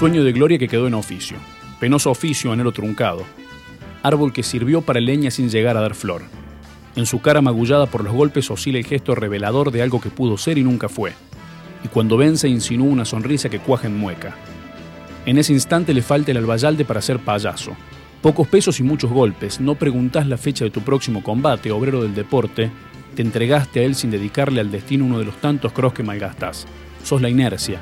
Sueño de gloria que quedó en oficio. Penoso oficio, anhelo truncado. Árbol que sirvió para leña sin llegar a dar flor. En su cara magullada por los golpes oscila el gesto revelador de algo que pudo ser y nunca fue. Y cuando vence insinúa una sonrisa que cuaja en mueca. En ese instante le falta el albayalde para ser payaso. Pocos pesos y muchos golpes. No preguntás la fecha de tu próximo combate, obrero del deporte. Te entregaste a él sin dedicarle al destino uno de los tantos cross que malgastás. Sos la inercia.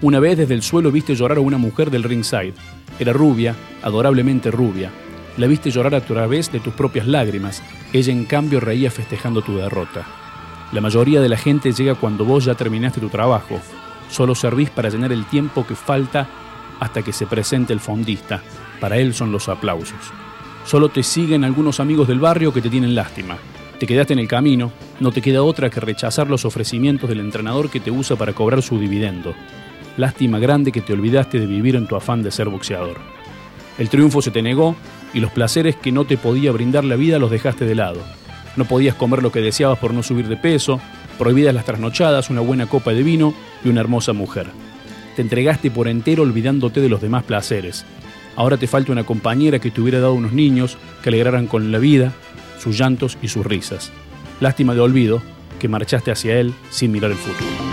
Una vez desde el suelo viste llorar a una mujer del ringside. Era rubia, adorablemente rubia. La viste llorar a través de tus propias lágrimas. Ella en cambio reía festejando tu derrota. La mayoría de la gente llega cuando vos ya terminaste tu trabajo. Solo servís para llenar el tiempo que falta hasta que se presente el fondista. Para él son los aplausos. Solo te siguen algunos amigos del barrio que te tienen lástima. Te quedaste en el camino, no te queda otra que rechazar los ofrecimientos del entrenador que te usa para cobrar su dividendo. Lástima grande que te olvidaste de vivir en tu afán de ser boxeador. El triunfo se te negó y los placeres que no te podía brindar la vida los dejaste de lado. No podías comer lo que deseabas por no subir de peso, prohibidas las trasnochadas, una buena copa de vino y una hermosa mujer. Te entregaste por entero olvidándote de los demás placeres. Ahora te falta una compañera que te hubiera dado unos niños que alegraran con la vida, sus llantos y sus risas. Lástima de olvido que marchaste hacia él sin mirar el futuro.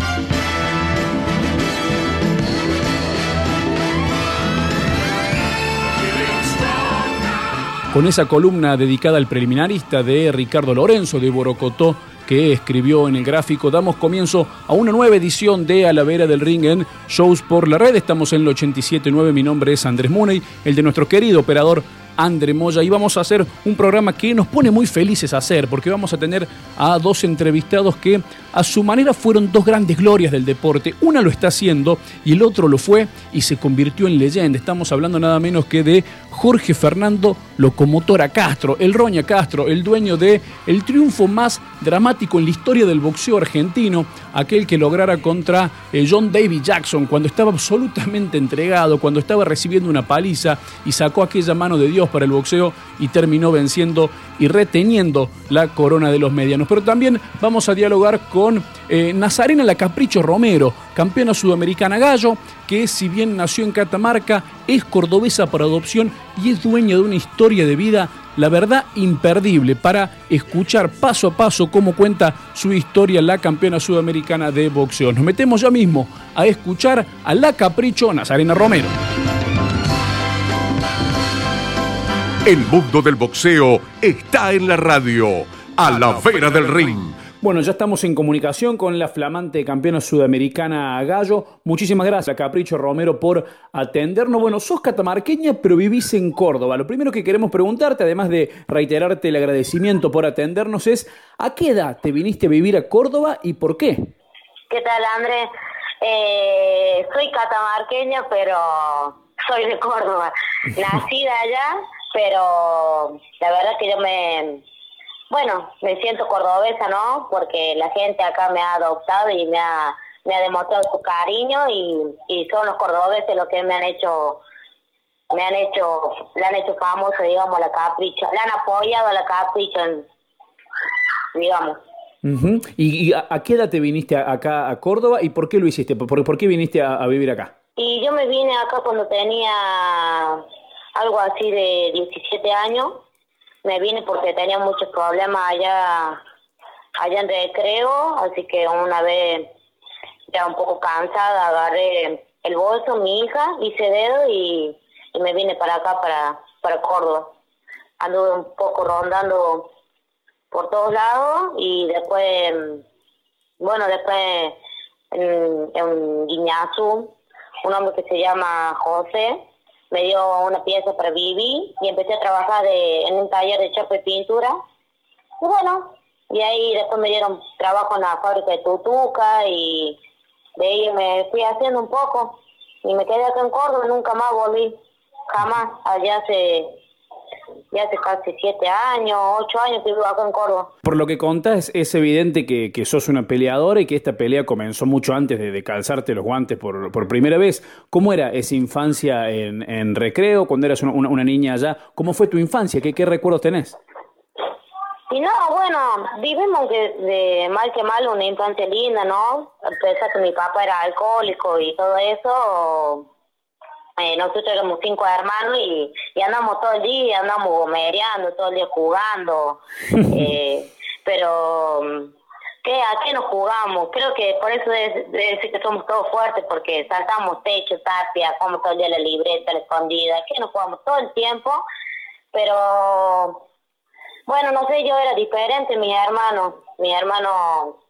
Con esa columna dedicada al preliminarista de Ricardo Lorenzo de Borocotó, que escribió en el gráfico, damos comienzo a una nueva edición de A la Vera del Ring en Shows por la Red. Estamos en el 87.9. Mi nombre es Andrés Muney, el de nuestro querido operador André Moya y vamos a hacer un programa que nos pone muy felices a hacer porque vamos a tener a dos entrevistados que a su manera fueron dos grandes glorias del deporte. Una lo está haciendo y el otro lo fue y se convirtió en leyenda. Estamos hablando nada menos que de Jorge Fernando Locomotora Castro, el Roña Castro, el dueño de el triunfo más dramático en la historia del boxeo argentino, aquel que lograra contra eh, John David Jackson cuando estaba absolutamente entregado, cuando estaba recibiendo una paliza y sacó aquella mano de Dios para el boxeo y terminó venciendo y reteniendo la corona de los medianos. Pero también vamos a dialogar con eh, Nazarena La Capricho Romero, campeona sudamericana gallo, que si bien nació en Catamarca, es cordobesa por adopción y es dueña de una historia de vida, la verdad, imperdible para escuchar paso a paso cómo cuenta su historia la campeona sudamericana de boxeo. Nos metemos ya mismo a escuchar a La Capricho Nazarena Romero. El mundo del boxeo está en la radio, a la vera del ring. Bueno, ya estamos en comunicación con la flamante campeona sudamericana Gallo. Muchísimas gracias, Capricho Romero, por atendernos. Bueno, sos catamarqueña, pero vivís en Córdoba. Lo primero que queremos preguntarte, además de reiterarte el agradecimiento por atendernos, es ¿a qué edad te viniste a vivir a Córdoba y por qué? ¿Qué tal, Andrés? Eh, soy catamarqueña, pero soy de Córdoba. Nacida allá, pero la verdad que yo me, bueno, me siento cordobesa, ¿no? Porque la gente acá me ha adoptado y me ha, me ha demostrado su cariño y, y son los cordobeses los que me han hecho me han hecho, le han hecho famoso, digamos, la capricha, le han apoyado a la capricha, digamos. ¿Y, a, qué edad te viniste acá a Córdoba y por qué lo hiciste? ¿Por, por qué viniste a, a, vivir acá? Y yo me vine acá cuando tenía algo así de 17 años. Me vine porque tenía muchos problemas allá, allá en recreo, así que una vez ya un poco cansada agarré el bolso, mi hija, hice dedo y, me vine para acá, para, para Córdoba. Anduve un poco rondando por todos lados y después, bueno, después en, en Guiñazú, un hombre que se llama José, me dio una pieza para vivir y empecé a trabajar de, en un taller de chapa y pintura. Y bueno, y ahí después me dieron trabajo en la fábrica de Tutuca y de ahí me fui haciendo un poco y me quedé acá en Córdoba, nunca más volví, jamás, allá hace ya hace casi siete años, ocho años que vivo acá en Córdoba. Por lo que contás, es evidente que, que sos una peleadora y que esta pelea comenzó mucho antes de, calzarte los guantes por, por, primera vez. ¿Cómo era esa infancia en, en recreo, cuando eras una, una, niña allá? ¿Cómo fue tu infancia? ¿Qué, qué recuerdos tenés? Y no, bueno, vivimos de mal que mal una infancia linda, ¿no? A pesar que mi papá era alcohólico y todo eso, eh, nosotros éramos cinco hermanos y, y andamos todo el día, andamos gomereando, todo el día jugando. eh, pero, ¿qué, ¿a qué nos jugamos? Creo que por eso debe, decir que somos todos fuertes, porque saltamos techo, tapia, como todo el día la libreta, la escondida, que nos jugamos todo el tiempo. Pero, bueno, no sé, yo era diferente, mis hermanos. Mi hermano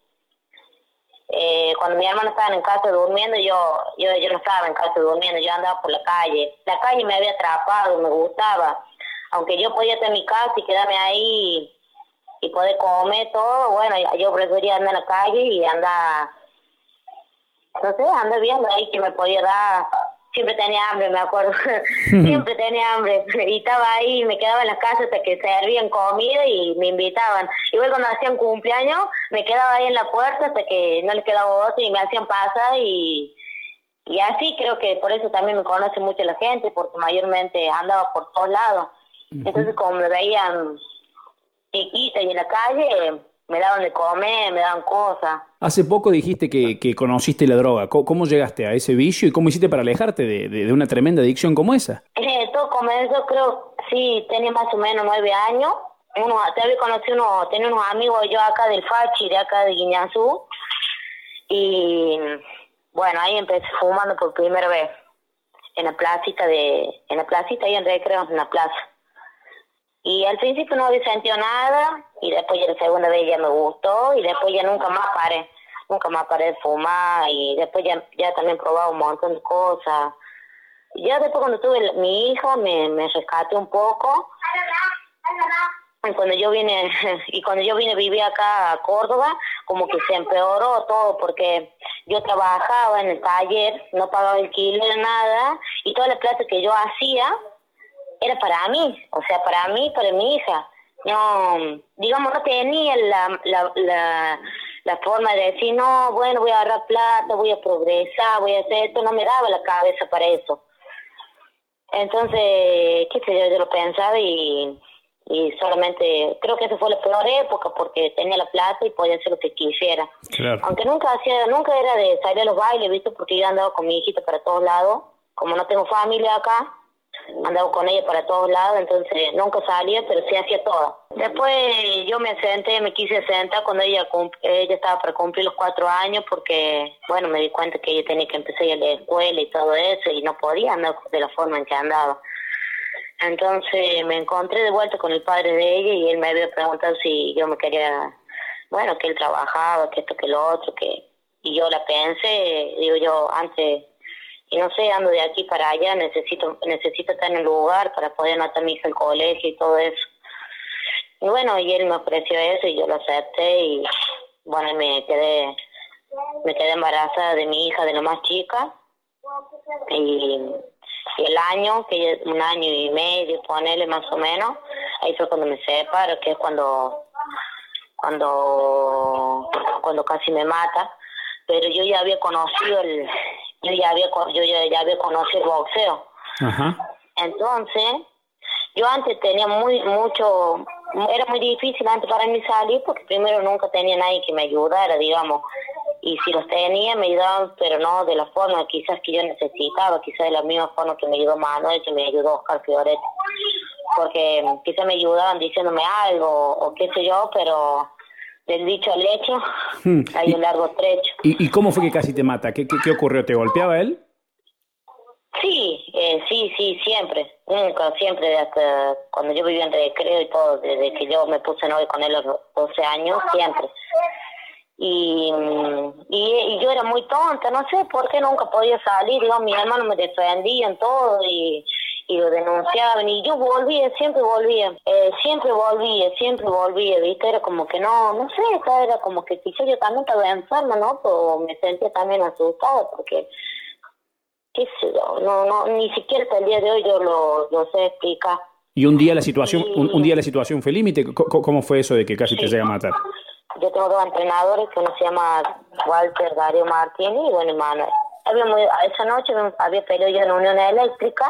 eh, cuando mi hermano estaba en casa durmiendo, yo, yo, yo no estaba en casa durmiendo, yo andaba por la calle. La calle me había atrapado, me gustaba. Aunque yo podía estar en mi casa y quedarme ahí y poder comer todo, bueno, yo prefería andar en la calle y andar, no sé, andar viendo ahí que me podía dar siempre tenía hambre, me acuerdo. siempre tenía hambre. Y estaba ahí, me quedaba en la casa hasta que servían comida y me invitaban. Igual cuando hacían cumpleaños, me quedaba ahí en la puerta hasta que no les quedaba otro y me hacían pasar y, y así creo que por eso también me conoce mucho la gente, porque mayormente andaba por todos lados. Entonces como me veían chiquita y en la calle, me daban de comer, me daban cosas. Hace poco dijiste que, que conociste la droga. ¿Cómo, llegaste a ese vicio y cómo hiciste para alejarte de, de, una tremenda adicción como esa? Eh, todo comenzó, creo, sí, tenía más o menos nueve años. Uno, te había conocido, uno, tenía unos amigos yo acá del Fachi, de acá de Guiñazú. Y bueno, ahí empecé fumando por primera vez. En la placita de, en la placita ahí en recreo, en la plaza. Y al principio no había sentido nada y después ya la segunda vez ya me gustó y después ya nunca más paré, nunca más paré de fumar y después ya, ya también probaba un montón de cosas. Ya después cuando tuve mi hija me, me rescaté un poco. Y cuando yo vine y cuando yo vine a vivir acá a Córdoba, como que se empeoró todo porque yo trabajaba en el taller, no pagaba el alquiler, nada, y toda la plata que yo hacía era para mí, o sea, para mí, para mi hija. No, digamos, no tenía la, la, la, la forma de decir, no, bueno, voy a agarrar plata, voy a progresar, voy a hacer esto, no me daba la cabeza para eso. Entonces, qué sé yo, yo lo pensaba y, y solamente, creo que esa fue la peor época porque tenía la plata y podía hacer lo que quisiera. Aunque nunca hacía, nunca era de salir a los bailes, ¿viste? Porque yo andaba con mi hijita para todos lados, como no tengo familia acá, andaba con ella para todos lados, entonces nunca salía, pero sí hacía todo. Después yo me senté, me quise sentar cuando ella ella estaba para cumplir los cuatro años porque, bueno, me di cuenta que ella tenía que empezar a ir a la escuela y todo eso y no podía andar de la forma en que andaba. Entonces me encontré de vuelta con el padre de ella y él me había preguntado si yo me quería, bueno, que él trabajaba, que esto, que lo otro, que... Y yo la pensé, digo yo, antes y no sé, ando de aquí para allá, necesito necesito estar en el lugar para poder anotar mi hija al colegio y todo eso. Y bueno, y él me ofreció eso y yo lo acepté y bueno, me quedé me quedé embarazada de mi hija, de la más chica. Y, el año, que un año y medio, ponele más o menos, ahí fue cuando me separo, que es cuando cuando cuando casi me mata pero yo ya había conocido el yo ya había yo ya, había conocido el boxeo. Entonces yo antes tenía muy mucho era muy difícil antes para mí salir porque primero nunca tenía nadie que me ayudara digamos. Y si los tenía me ayudaban pero no de la forma quizás que yo necesitaba quizás de la misma forma que me ayudó Manuel que me ayudó Oscar Fioretti. Porque quizás me ayudaban diciéndome algo o qué sé yo pero del dicho al hecho, hmm. hay un largo trecho. ¿Y, cómo fue que casi te mata? ¿Qué, qué, ocurrió? ¿Te golpeaba él? Sí, eh, sí, sí, siempre. Nunca, siempre, hasta cuando yo vivía en recreo y todo, desde que yo me puse novio con él a los 12 años, siempre. Y, y, yo era muy tonta, no sé por qué nunca podía salir, digo, mi hermano me defendían todo y y lo denunciaban y yo volvía, siempre volvía, eh, siempre volvía, siempre volvía, ¿viste? Era como que no, no sé, era como que quizá yo también estaba enferma, ¿no? Pero me sentía también asustada porque, qué sé yo, no, no, ni siquiera hasta el día de hoy yo lo, lo sé explicar. ¿Y un día la situación, un, día la situación fue límite? ¿Cómo fue eso de que casi te llega a matar? Yo tengo dos entrenadores, que uno se llama Walter Dario Martínez y bueno, Manuel. esa noche había peleado yo en Unión Eléctrica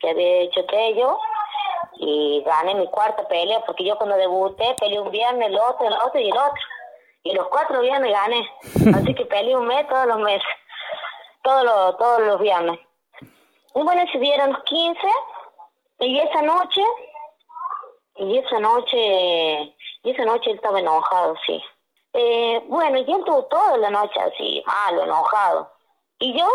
que había hecho aquello y gané mi cuarta pelea porque yo cuando debuté peleé un viernes, el otro, el otro y el otro. Y los cuatro viernes gané. Así que peleé un mes todos los meses. Todos los, todos los viernes. Y bueno, se dieron los 15 y esa noche, y esa noche, y esa noche él estaba enojado, sí. Eh, bueno, y él tuvo toda la noche así, malo, enojado. Y yo,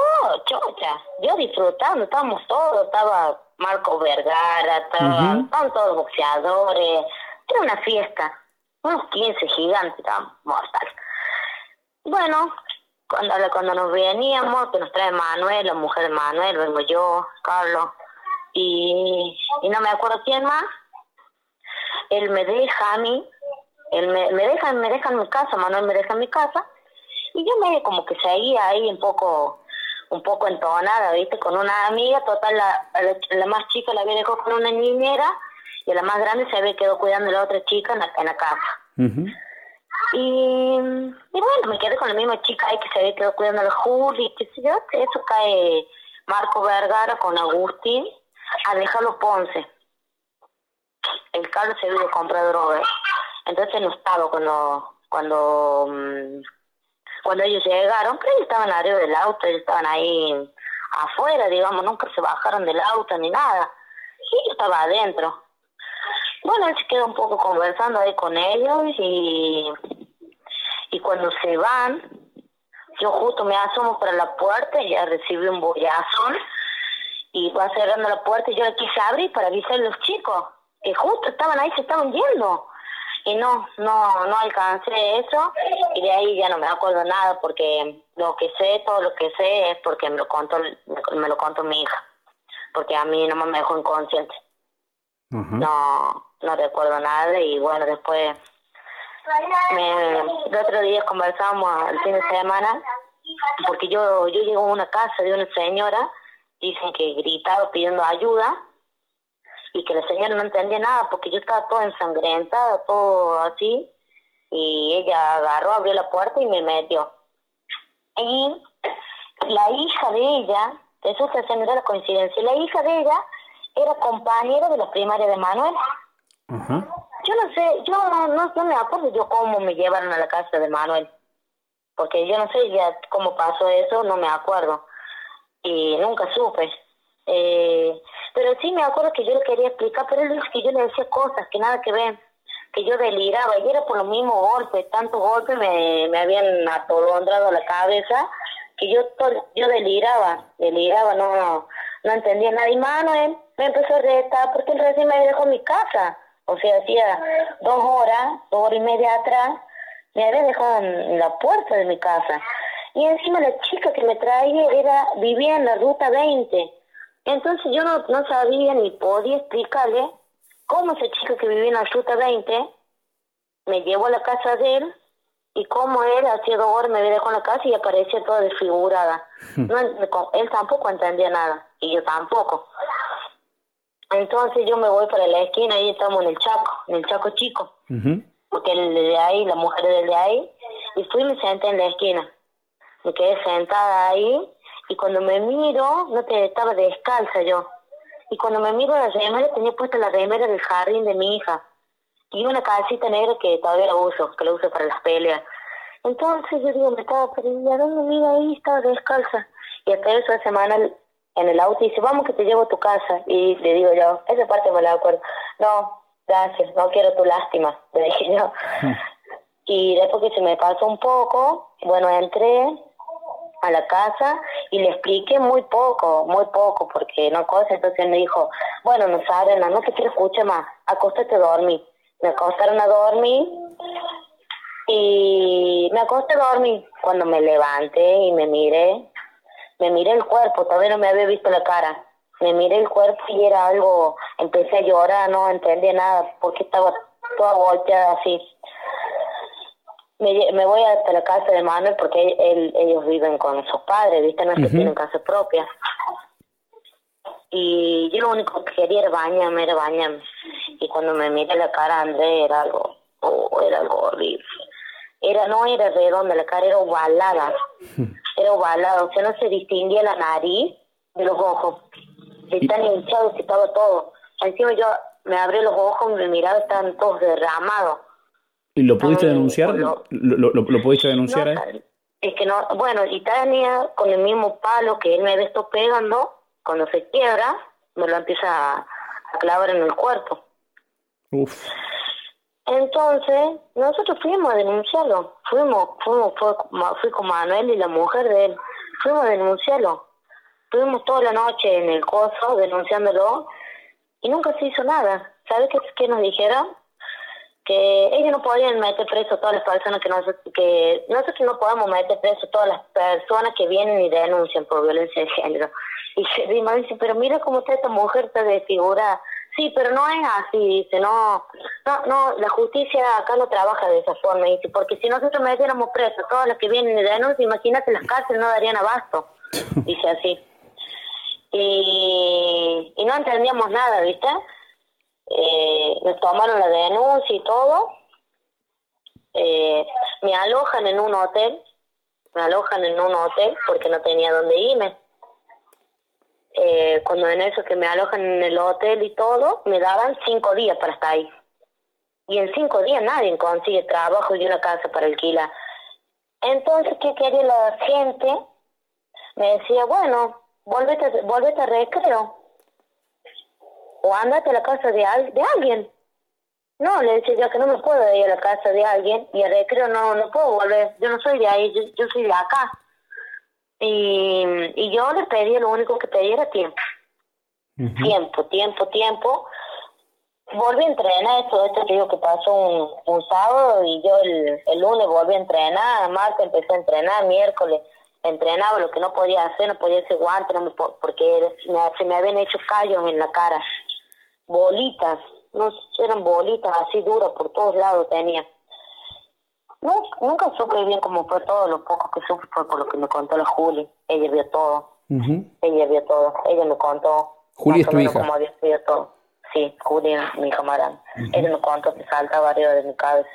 chocha, yo disfrutando, estábamos todos, estaba Marco Vergara, estaba, estaban todos boxeadores, era una fiesta, unos 15 gigantes, estaban mortal. Bueno, cuando, cuando nos veníamos, que nos trae Manuel, la mujer de Manuel, vengo yo, Carlos, y, y no me acuerdo quién más, él me deja a mí, él me, me deja, me deja en mi casa, Manuel me deja en mi casa, y yo me como que seguía ahí un poco un poco entonada, ¿viste? Con una amiga, total, la, la, más chica la había dejado con una niñera y la más grande se había quedado cuidando a la otra chica en la, en la casa. y, y, bueno, me quedé con la misma chica ahí que se había quedado cuidando a la Juli, qué sé yo, eso cae Marco Vergara con Agustín a dejarlo Ponce. El Carlos se había comprado droga. Entonces no estaba cuando cuando mm, cuando ellos llegaron, creo que estaban arriba del auto, ellos estaban ahí afuera, digamos, nunca se bajaron del auto ni nada. Y yo estaba adentro. Bueno, él se quedó un poco conversando ahí con ellos y, y cuando se van, yo justo me asomo para la puerta y ya recibí un bollazón y va cerrando la puerta y yo le quise abrir para avisar a los chicos que justo estaban ahí, se estaban yendo y no, no, no alcancé eso y de ahí ya no me acuerdo nada porque lo que sé, todo lo que sé es porque me lo contó, me lo contó mi hija, porque a mí no me dejó inconsciente. No, no recuerdo nada y bueno, después me, el otro día conversamos el fin de semana porque yo, yo llego a una casa de una señora, dicen que gritaba pidiendo ayuda y que la señora no entendía nada porque yo estaba toda ensangrentada, todo así, y ella agarró, abrió la puerta y me metió. Y la hija de ella, eso se da la coincidencia, la hija de ella era compañera de la primaria de Manuel. Yo no sé, yo no, no, me acuerdo yo cómo me llevaron a la casa de Manuel, porque yo no sé ya cómo pasó eso, no me acuerdo, y nunca supe. Eh, pero sí me acuerdo que yo le quería explicar, pero él dice que yo le decía cosas que nada que ver, que yo deliraba, y era por los mismos golpes, tantos golpes me, me habían atolondrado la cabeza, que yo yo deliraba, deliraba, no, no entendía nada. Y Manuel me empezó a retar porque él recién me dejó mi casa, o sea, hacía dos horas, dos horas y media atrás, me había dejado en la puerta de mi casa. Y encima la chica que me traía era vivía en la ruta 20 entonces yo no, no sabía ni podía explicarle cómo ese chico que vivía en la ruta 20 me llevó a la casa de él y cómo él hacía dos horas me dejado en la casa y aparecía toda desfigurada. No, él tampoco entendía nada y yo tampoco. Entonces yo me voy para la esquina y estamos en el Chaco, en el Chaco chico. Porque el de ahí, la mujer de ahí, y fui y me senté en la esquina. Me quedé sentada ahí y cuando me miro, no te estaba descalza yo. Y cuando me miro la remera, tenía puesta la remera del jardín de mi hija. Y una calcita negra que todavía la uso, que la uso para las peleas. Entonces yo digo, me estaba perdiendo, ¿a dónde mira ahí? Estaba descalza. Y hasta esa semana en el auto dice, vamos que te llevo a tu casa. Y le digo yo, esa parte me la acuerdo. No, gracias, no quiero tu lástima, le dije yo. Y después que se me pasó un poco, bueno, entré, a la casa y le expliqué muy poco, muy poco, porque no cosa, entonces me dijo, bueno, no saben, no te quiero escuchar más, acóstate a dormir. Me acostaron a dormir y me acosté a dormir. Cuando me levanté y me miré, me miré el cuerpo, todavía no me había visto la cara. Me miré el cuerpo y era algo, empecé a llorar, no entendía nada, porque estaba toda volteada así me, me voy hasta la casa de Manuel porque él, ellos viven con sus padres, ¿viste? No es que tienen casa propia. Y yo lo único que quería era bañarme, era bañarme. Y cuando me miré la cara André era algo, oh, era algo horrible. Era, no era redonda, la cara era ovalada. Era ovalada, o sea, no se distinguía la nariz de los ojos. Tan hinchados que estaba todo. Encima yo me abrí los ojos y me miraba, estaban todos derramados ¿Y lo pudiste denunciar? ¿Lo, lo, pudiste denunciar Es que no, bueno, y tenía con el mismo palo que él me había estado pegando, cuando se quiebra, me lo empieza a, clavar en el cuerpo. Uf. Entonces, nosotros fuimos a denunciarlo. Fuimos, fuimos, fui con Manuel y la mujer de él. Fuimos a denunciarlo. Estuvimos toda la noche en el coso denunciándolo y nunca se hizo nada. ¿Sabes qué, qué nos dijeron? Que ellos no podían meter preso a todas las personas que nosotros, que nosotros no podemos meter preso a todas las personas que vienen y denuncian por violencia de género. Y se dice, pero mira cómo está esta mujer está desfigurada. Sí, pero no es así, dice, no, no, no, la justicia acá no trabaja de esa forma, dice, porque si nosotros metiéramos preso a todas las que vienen y denuncian, imagínate las cárceles no darían abasto, dice así. Y, y no entendíamos nada, ¿viste? Eh, me tomaron la denuncia y todo, eh, me alojan en un hotel, me alojan en un hotel porque no tenía dónde irme. Eh, cuando en eso que me alojan en el hotel y todo, me daban cinco días para estar ahí. Y en cinco días nadie consigue trabajo y una casa para alquilar. Entonces, ¿qué quería la gente? Me decía, bueno, volvete, volvete a recreo o ándate a la casa de, de alguien. No, le decía yo que no me puedo ir a la casa de alguien y al recreo no, no puedo volver. Yo no soy de ahí, yo, soy de acá. Y, y yo le pedí, lo único que pedí era tiempo. Tiempo, tiempo, tiempo. Volví a entrenar, todo esto que digo que pasó un, un sábado y yo el, el lunes volví a entrenar, martes empecé a entrenar, miércoles entrenaba, lo que no podía hacer, no podía hacer guante, no me, porque se me habían hecho callos en la cara bolitas, no eran bolitas así duras por todos lados tenía. Nunca, nunca supe bien cómo fue todo, lo poco que supe fue por lo que me contó la Juli. Ella vio todo. Ella vio todo. Ella me contó. Juli es tu hija. Cómo había sido todo. Sí, Juli, mi camarada. Ella me contó que saltaba arriba de mi cabeza.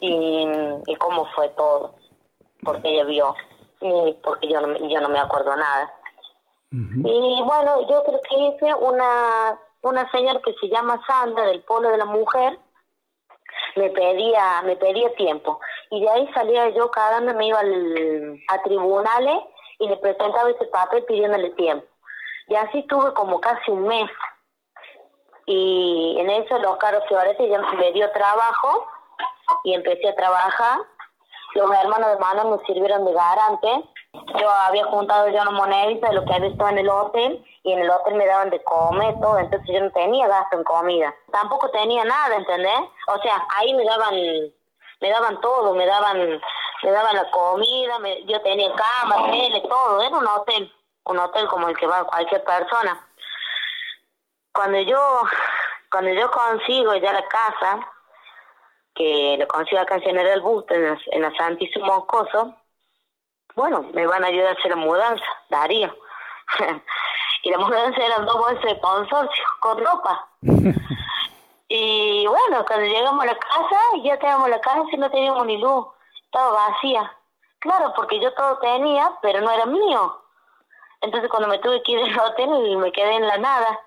y, y cómo fue todo. Porque ella vio. Y porque yo no, yo no me acuerdo nada. Y bueno, yo creo que hice una, una señora que se llama Sandra del Polo de la Mujer, me pedía, me pedía tiempo. Y de ahí salía yo cada vez me iba al, a tribunales y le presentaba ese papel pidiéndole tiempo. Y así estuve como casi un mes. Y en eso los caros Fiorete ya me dio trabajo y empecé a trabajar. Los hermanos de mano me sirvieron de garante yo había juntado ya una monedita de lo que había visto en el hotel y en el hotel me daban de comer todo, entonces yo no tenía gasto en comida. Tampoco tenía nada, ¿entendés? O sea, ahí me daban me daban todo, me daban me daban la comida, yo tenía cama, tele, todo, era un hotel, un hotel como el que va cualquier persona. Cuando yo cuando yo consigo ya la casa, que lo consigo acá en General Busto, en en la Santísimo Moscoso, bueno, me van a ayudar a hacer la mudanza, Darío. y la mudanza eran dos bolsas de consorcio con ropa. y bueno, cuando llegamos a la casa, ya teníamos la casa y no teníamos ni luz, estaba vacía. Claro, porque yo todo tenía, pero no era mío. Entonces cuando me tuve que ir del hotel me quedé en la nada.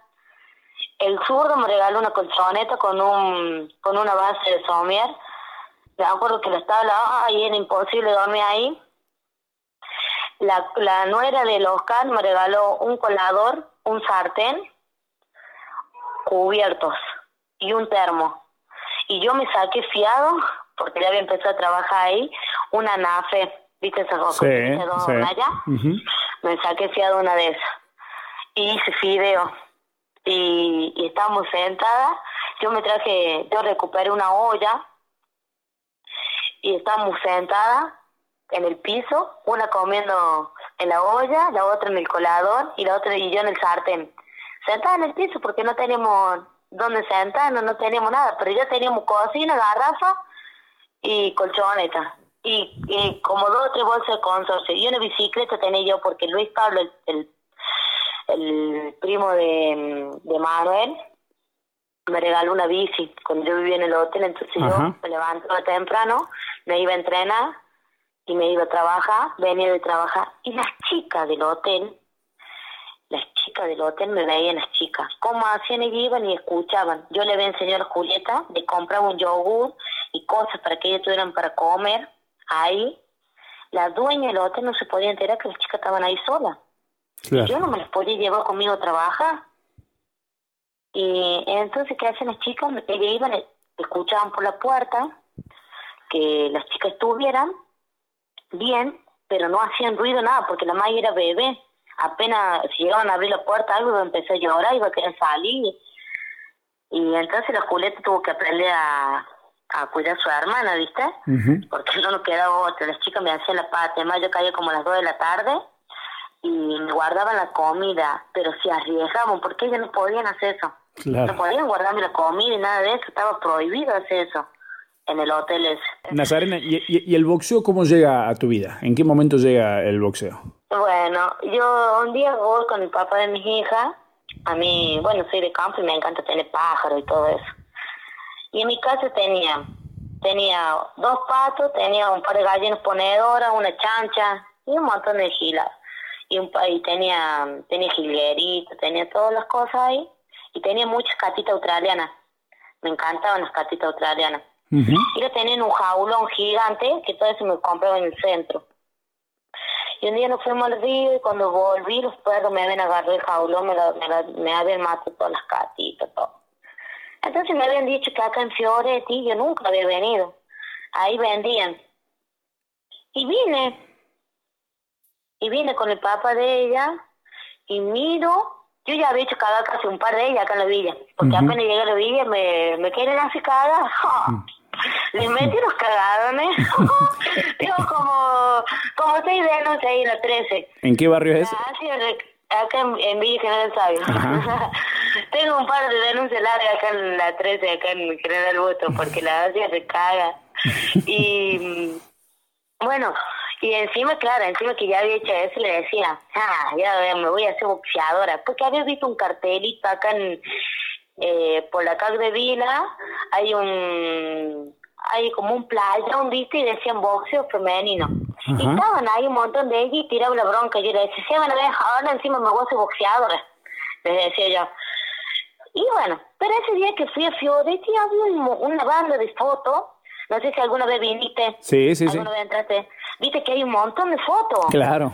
El zurdo me regaló una colchoneta con un con una base de somier. Me acuerdo que la estaba y era imposible dormir ahí la, la nuera del Oscar me regaló un colador, un sartén, cubiertos y un termo. Y yo me saqué fiado, porque ya había empezado a trabajar ahí, una nafe, ¿viste esas cosas? Sí, sí. Me saqué fiado una de esas. Y hice fideo. Y, y estábamos sentadas. Yo me traje, yo recuperé una olla. Y estábamos sentadas en el piso, una comiendo en la olla, la otra en el colador y la otra y yo en el sartén. Sentada en el piso porque no teníamos dónde sentarnos, no teníamos nada, pero ya teníamos cocina, garrafa y colchoneta. Y, y como dos o tres bolsas de consorcio. Y una bicicleta tenía yo porque Luis Pablo, el, el, primo de, de Manuel, me regaló una bici cuando yo vivía en el hotel, entonces yo me levantaba temprano, me iba a entrenar y me iba a trabajar, venía de trabajar, y las chicas del hotel, las chicas del hotel me veían las chicas, cómo hacían y iban y escuchaban. Yo le había enseñado a Julieta de comprar un yogur y cosas para que ellas tuvieran para comer ahí. La dueña del hotel no se podía enterar que las chicas estaban ahí solas. yo no me las podía llevar conmigo a trabajar. Y entonces, ¿qué hacen las chicas? Ellas iban, escuchaban por la puerta que las chicas estuvieran bien, pero no hacían ruido nada, porque la madre era bebé. Apenas si llegaban a abrir la puerta, algo a empezar a llorar, iba a querer salir. Y entonces la Julieta tuvo que aprender a, a cuidar a su hermana, ¿viste? Porque no nos quedaba otra. Las chicas me hacían la pata. Además, yo caía como a las 2 de la tarde y me guardaban la comida, pero se arriesgaban porque ellas no podían hacer eso. No podían guardarme la comida y nada de eso. Estaba prohibido hacer eso en el hotel ese. Nazarena, ¿y, y, el boxeo cómo llega a tu vida? ¿En qué momento llega el boxeo? Bueno, yo un día voy con el papá de mis hijas. A mí, bueno, soy de campo y me encanta tener pájaros y todo eso. Y en mi casa tenía tenía dos patos, tenía un par de gallinas ponedoras, una chancha y un montón de gilas. Y, un, y tenía, tenía jilgueritos, tenía todas las cosas ahí. Y tenía muchas catitas australianas. Me encantaban las catitas australianas. Y yo tenía en un jaulón gigante que todo eso me compraba en el centro. Y un día nos fuimos al río y cuando volví los perros me habían agarrado el jaulón, me, me, me habían matado todas las catitas, todo. Entonces me habían dicho que acá en Fioretti yo nunca había venido. Ahí vendían. Y vine. Y vine con el papá de ella y miro. Yo ya había hecho cagar casi un par de ellas acá en la villa. Porque apenas llegué a la villa me, me quieren hacer cagar. Le metí los cagadones. Digo, como, como seis denuncias ahí en la 13. ¿En qué barrio es ese? acá en, Villa General Sabio. Tengo un par de denuncias largas acá en la 13, acá en General Voto, porque la Asia se caga. Y bueno, y encima, claro, encima que ya había hecho eso, le decía, ah, ya me voy a hacer boxeadora, porque había visto un cartelito acá en, eh, por la calle de Vila, hay un hay como un playón, ¿viste? Y decían boxeo femenino. Y estaban ahí un montón de ellos y tiraban la bronca. Yo le decía, se van a dejar, ahora encima me voy a hacer boxeadora. Les decía yo. Y bueno, pero ese día que fui a Fioretti había una banda de fotos. No sé si alguna vez viniste. Sí, sí, ¿Alguna vez entraste? Viste que hay un montón de fotos. Claro.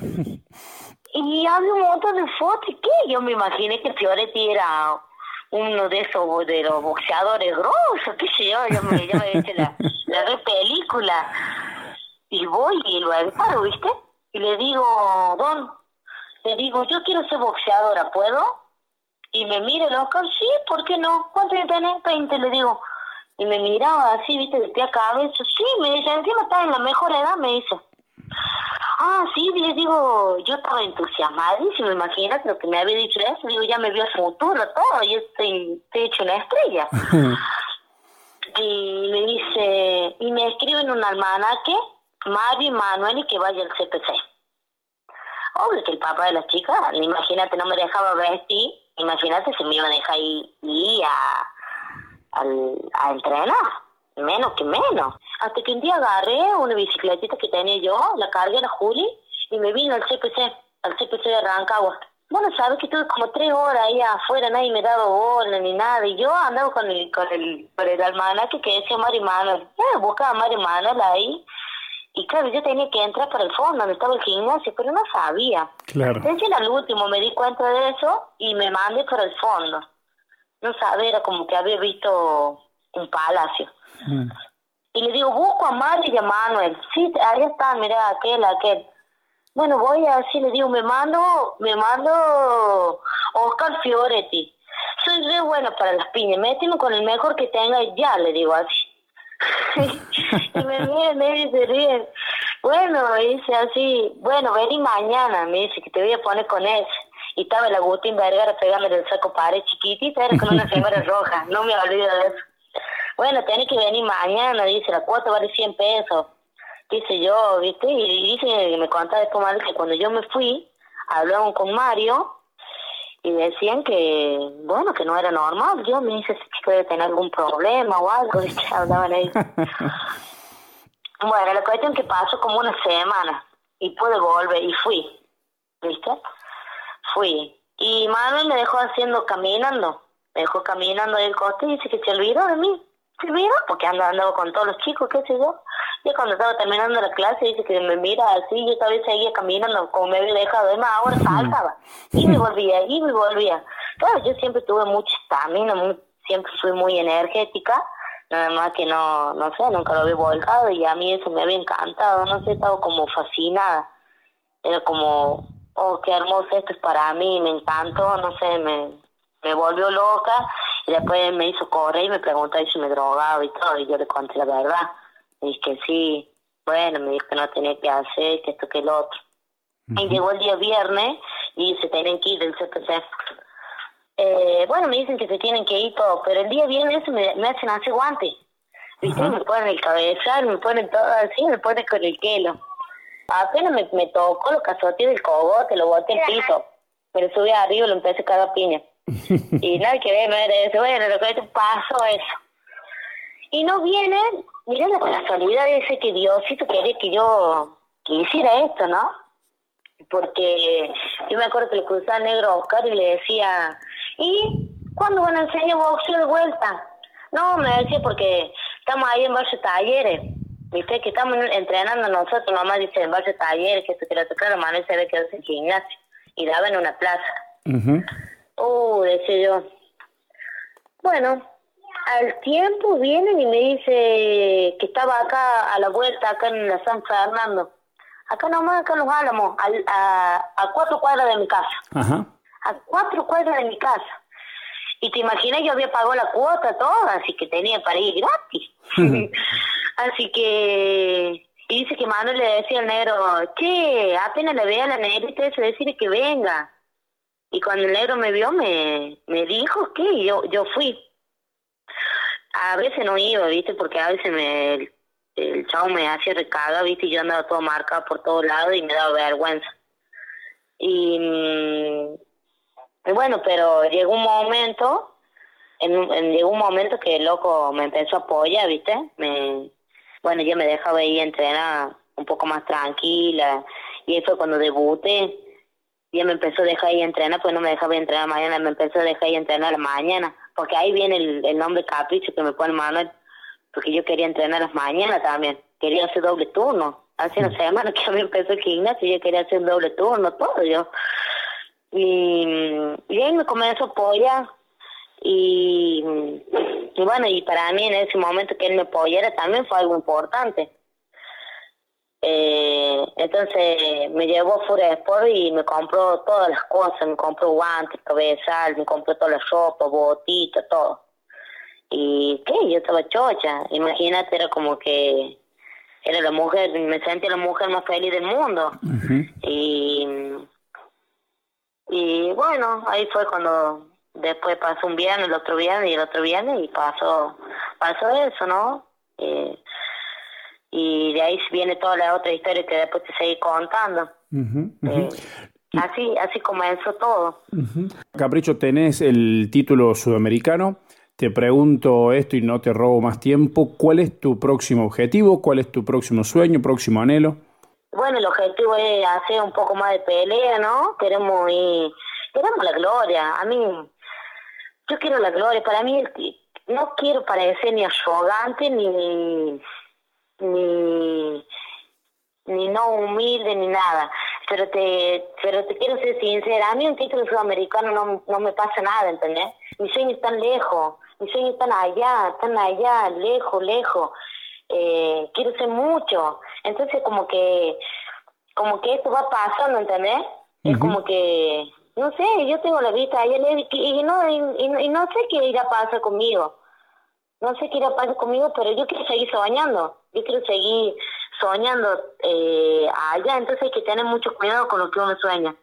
Y había un montón de fotos. ¿Y qué? Yo me imaginé que Fioretti era uno de esos de los boxeadores grosos, qué sé yo, yo me, yo me la, la película. Y voy y lo agarro, ¿viste? Y le digo, Don, le digo, yo quiero ser boxeadora, ¿puedo? Y me mira el local, sí, ¿por qué no? ¿Cuánto tenés? 20, le digo. Y me miraba así, ¿viste? De pie a cabeza, sí, me dice, encima está en la mejor edad, me dice. Ah, sí, les digo, yo estaba entusiasmadísima, imagínate lo que me había dicho eso, digo, ya me vio su futuro, todo, yo estoy, estoy hecho una estrella. y me dice, y me escribe en un almanaque, Mario y Manuel, y que vaya al CPC. Obvio que el papá de las chicas, imagínate, no me dejaba vestir, imagínate si me iba a dejar ir, a, a entrenar menos que menos. Hasta que un día agarré una bicicletita que tenía yo, la cargué a la Juli y me vino al CPC, al CPC de Rancagua. Bueno, sabes que estuve como tres horas ahí afuera, nadie me daba bola ni nada, y yo andaba con el, con el, con el almanaque que decía Mari Manuel. Eh, buscaba a Mari Manuel ahí, y claro, yo tenía que entrar para el fondo, donde estaba el gimnasio, pero no sabía. Claro. Entonces al último me di cuenta de eso y me mandé para el fondo. No sabía, era como que había visto un palacio. Y le digo, busco a Mario y a Manuel. Sí, ahí están, mira, aquel, aquel. Bueno, voy así, le digo, me mando, me mando Oscar Fioretti. Soy re bueno para las piñas, méteme con el mejor que tenga y ya, le digo así. y me mira, me dice, ríe. Bueno, dice así, bueno, vení mañana, me dice que te voy a poner con ese. Y estaba el Agustín Vergara pegándole el saco pared chiquitita, era con una señora roja, no me olvido de eso. Bueno, tenés que venir mañana, dice, la cuota vale 100 pesos. Dice yo, ¿viste? Y dice me contaba después mal que cuando yo me fui, hablaron con Mario y decían que, bueno, que no era normal. Yo me dice si puede tener algún problema o algo, ¿viste? Hablaban ahí. bueno, la cuestión que pasó como una semana y pude volver y fui, ¿viste? Fui. Y Manuel me dejó haciendo caminando, me dejó caminando del coste y dice que se olvidó de mí se mira, porque ando, andaba con todos los chicos, qué sé yo. Y cuando estaba terminando la clase, dice que me mira así, yo todavía seguía caminando como me había dejado, ahora saltaba. Y me volvía, y me volvía. Claro, yo siempre tuve mucha estamina, siempre fui muy energética, nada más que no, no sé, nunca lo había volcado y a mí eso me había encantado, no sé, estaba como fascinada. Era como, oh, qué hermoso esto es para mí, me encantó, no sé, me, me volvió loca y después me hizo correr y me preguntó si me drogaba y todo, y yo le conté la verdad. Me dije que sí, bueno, me dijo que no tenía que hacer, que esto, que el otro. Y llegó el día viernes y se tienen que ir del CPC. Eh, bueno, me dicen que se tienen que ir todo, pero el día viernes me, me hacen hacer guantes. ¿Viste? Me ponen el cabezal, me ponen todo así, me ponen con el kelo. Apenas me, me tocó, lo cazoteé del cogote, lo boté al piso. Pero subí arriba y lo empecé a cagar piña. Y nada que ver, era eso. Bueno, lo que pasó eso. Y no viene, mira la casualidad ese que Diosito quería que yo que hiciera esto, ¿no? Porque yo me acuerdo que le cruzaba negro a Oscar y le decía, ¿y cuándo van a enseñar boxeo de vuelta? No, me decía porque estamos ahí en varios talleres. Viste que estamos entrenando nosotros, mamá dice en varios talleres, que esto que lo y se ve que el gimnasio. Y daba en una plaza. Oh, decía yo. Bueno, al tiempo vienen y me dice que estaba acá a la vuelta, acá en la San Fernando. Acá nomás, acá en Los Álamos, a, a, cuatro cuadras de mi casa. Ajá. A cuatro cuadras de mi casa. Y te imaginas, yo había pagado la cuota, todo, así que tenía para ir gratis. así que y dice que Manuel le decía al negro, che, apenas le vea a la negrita eso, decirle que venga. Y cuando el negro me vio, me, me dijo que yo, yo fui. A veces no iba, ¿viste? Porque a veces me, el, chavo me hacía recarga, ¿viste? Y yo andaba todo marcado por todos lados y me daba vergüenza. Y, mm, bueno, pero llegó un momento, en, en, llegó un momento que el loco me empezó a apoyar, ¿viste? Me, bueno, yo me dejaba ir a entrenar un poco más tranquila. Y eso cuando debuté ya me empezó a dejar ahí entrenar, pues no me dejaba entrenar mañana, me empezó a dejar ahí entrenar la mañana, porque ahí viene el, nombre capricho que me pone Manuel, porque yo quería entrenar las mañanas también, quería hacer doble turno. Hace una semana que me empezó el gimnasio, yo quería hacer doble turno, todo yo. Y, y ahí me comenzó a apoyar, y, y bueno, y para mí en ese momento que él me apoyara también fue algo importante eh, entonces me llevó a Furia Sport y me compró todas las cosas, me compró guantes, cabezal, me compró toda la ropa, botita, todo. Y qué, yo estaba chocha, imagínate, era como que era la mujer, me sentía la mujer más feliz del mundo. Y y bueno, ahí fue cuando después pasó un viernes, el otro viernes y el otro viernes y pasó pasó eso, ¿no? Eh, y de ahí viene toda la otra historia que después te seguí contando. Eh, así, así comenzó todo. Capricho, tenés el título sudamericano. Te pregunto esto y no te robo más tiempo. ¿Cuál es tu próximo objetivo? ¿Cuál es tu próximo sueño, próximo anhelo? Bueno, el objetivo es hacer un poco más de pelea, ¿no? Queremos ir, queremos la gloria. A mí, yo quiero la gloria. Para mí, no quiero parecer ni arrogante ni ni, ni no humilde ni nada. Pero te, pero te quiero ser sincera, a mí un título sudamericano no, no me pasa nada, ¿entendés? Mis sueños están lejos, mis sueños están allá, están allá, lejos, lejos. Eh, quiero ser mucho. Entonces como que, como que esto va pasando, ¿entendés? Es como que, no sé, yo tengo la vista allá y, y, no, y, y, no sé qué irá a pasar conmigo no sé qué irá a pasar conmigo, pero yo quiero seguir soñando, yo quiero seguir soñando eh, allá, entonces hay que tener mucho cuidado con lo que uno sueña.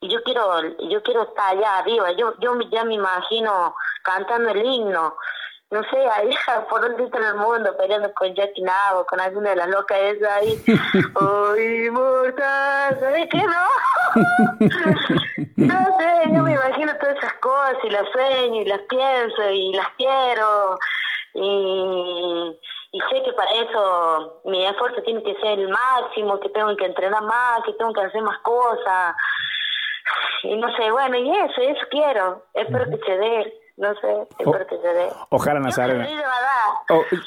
Y yo quiero, yo quiero estar allá arriba, yo, yo ya me imagino cantando el himno, no sé, allá por donde está el mundo, peleando con Jackie Navo, con alguna de las locas esas ahí. ¡Ay, mortal! ¿Sabes qué, no? no sé, yo me imagino todas esas cosas y las sueño y las pienso y las quiero y, y sé que para eso mi esfuerzo tiene que ser el máximo, que tengo que entrenar más, que tengo que hacer más cosas. Y no sé, bueno, y eso, eso quiero. Espero que se dé, no sé, siempre te seré. Ojalá, Nazarena.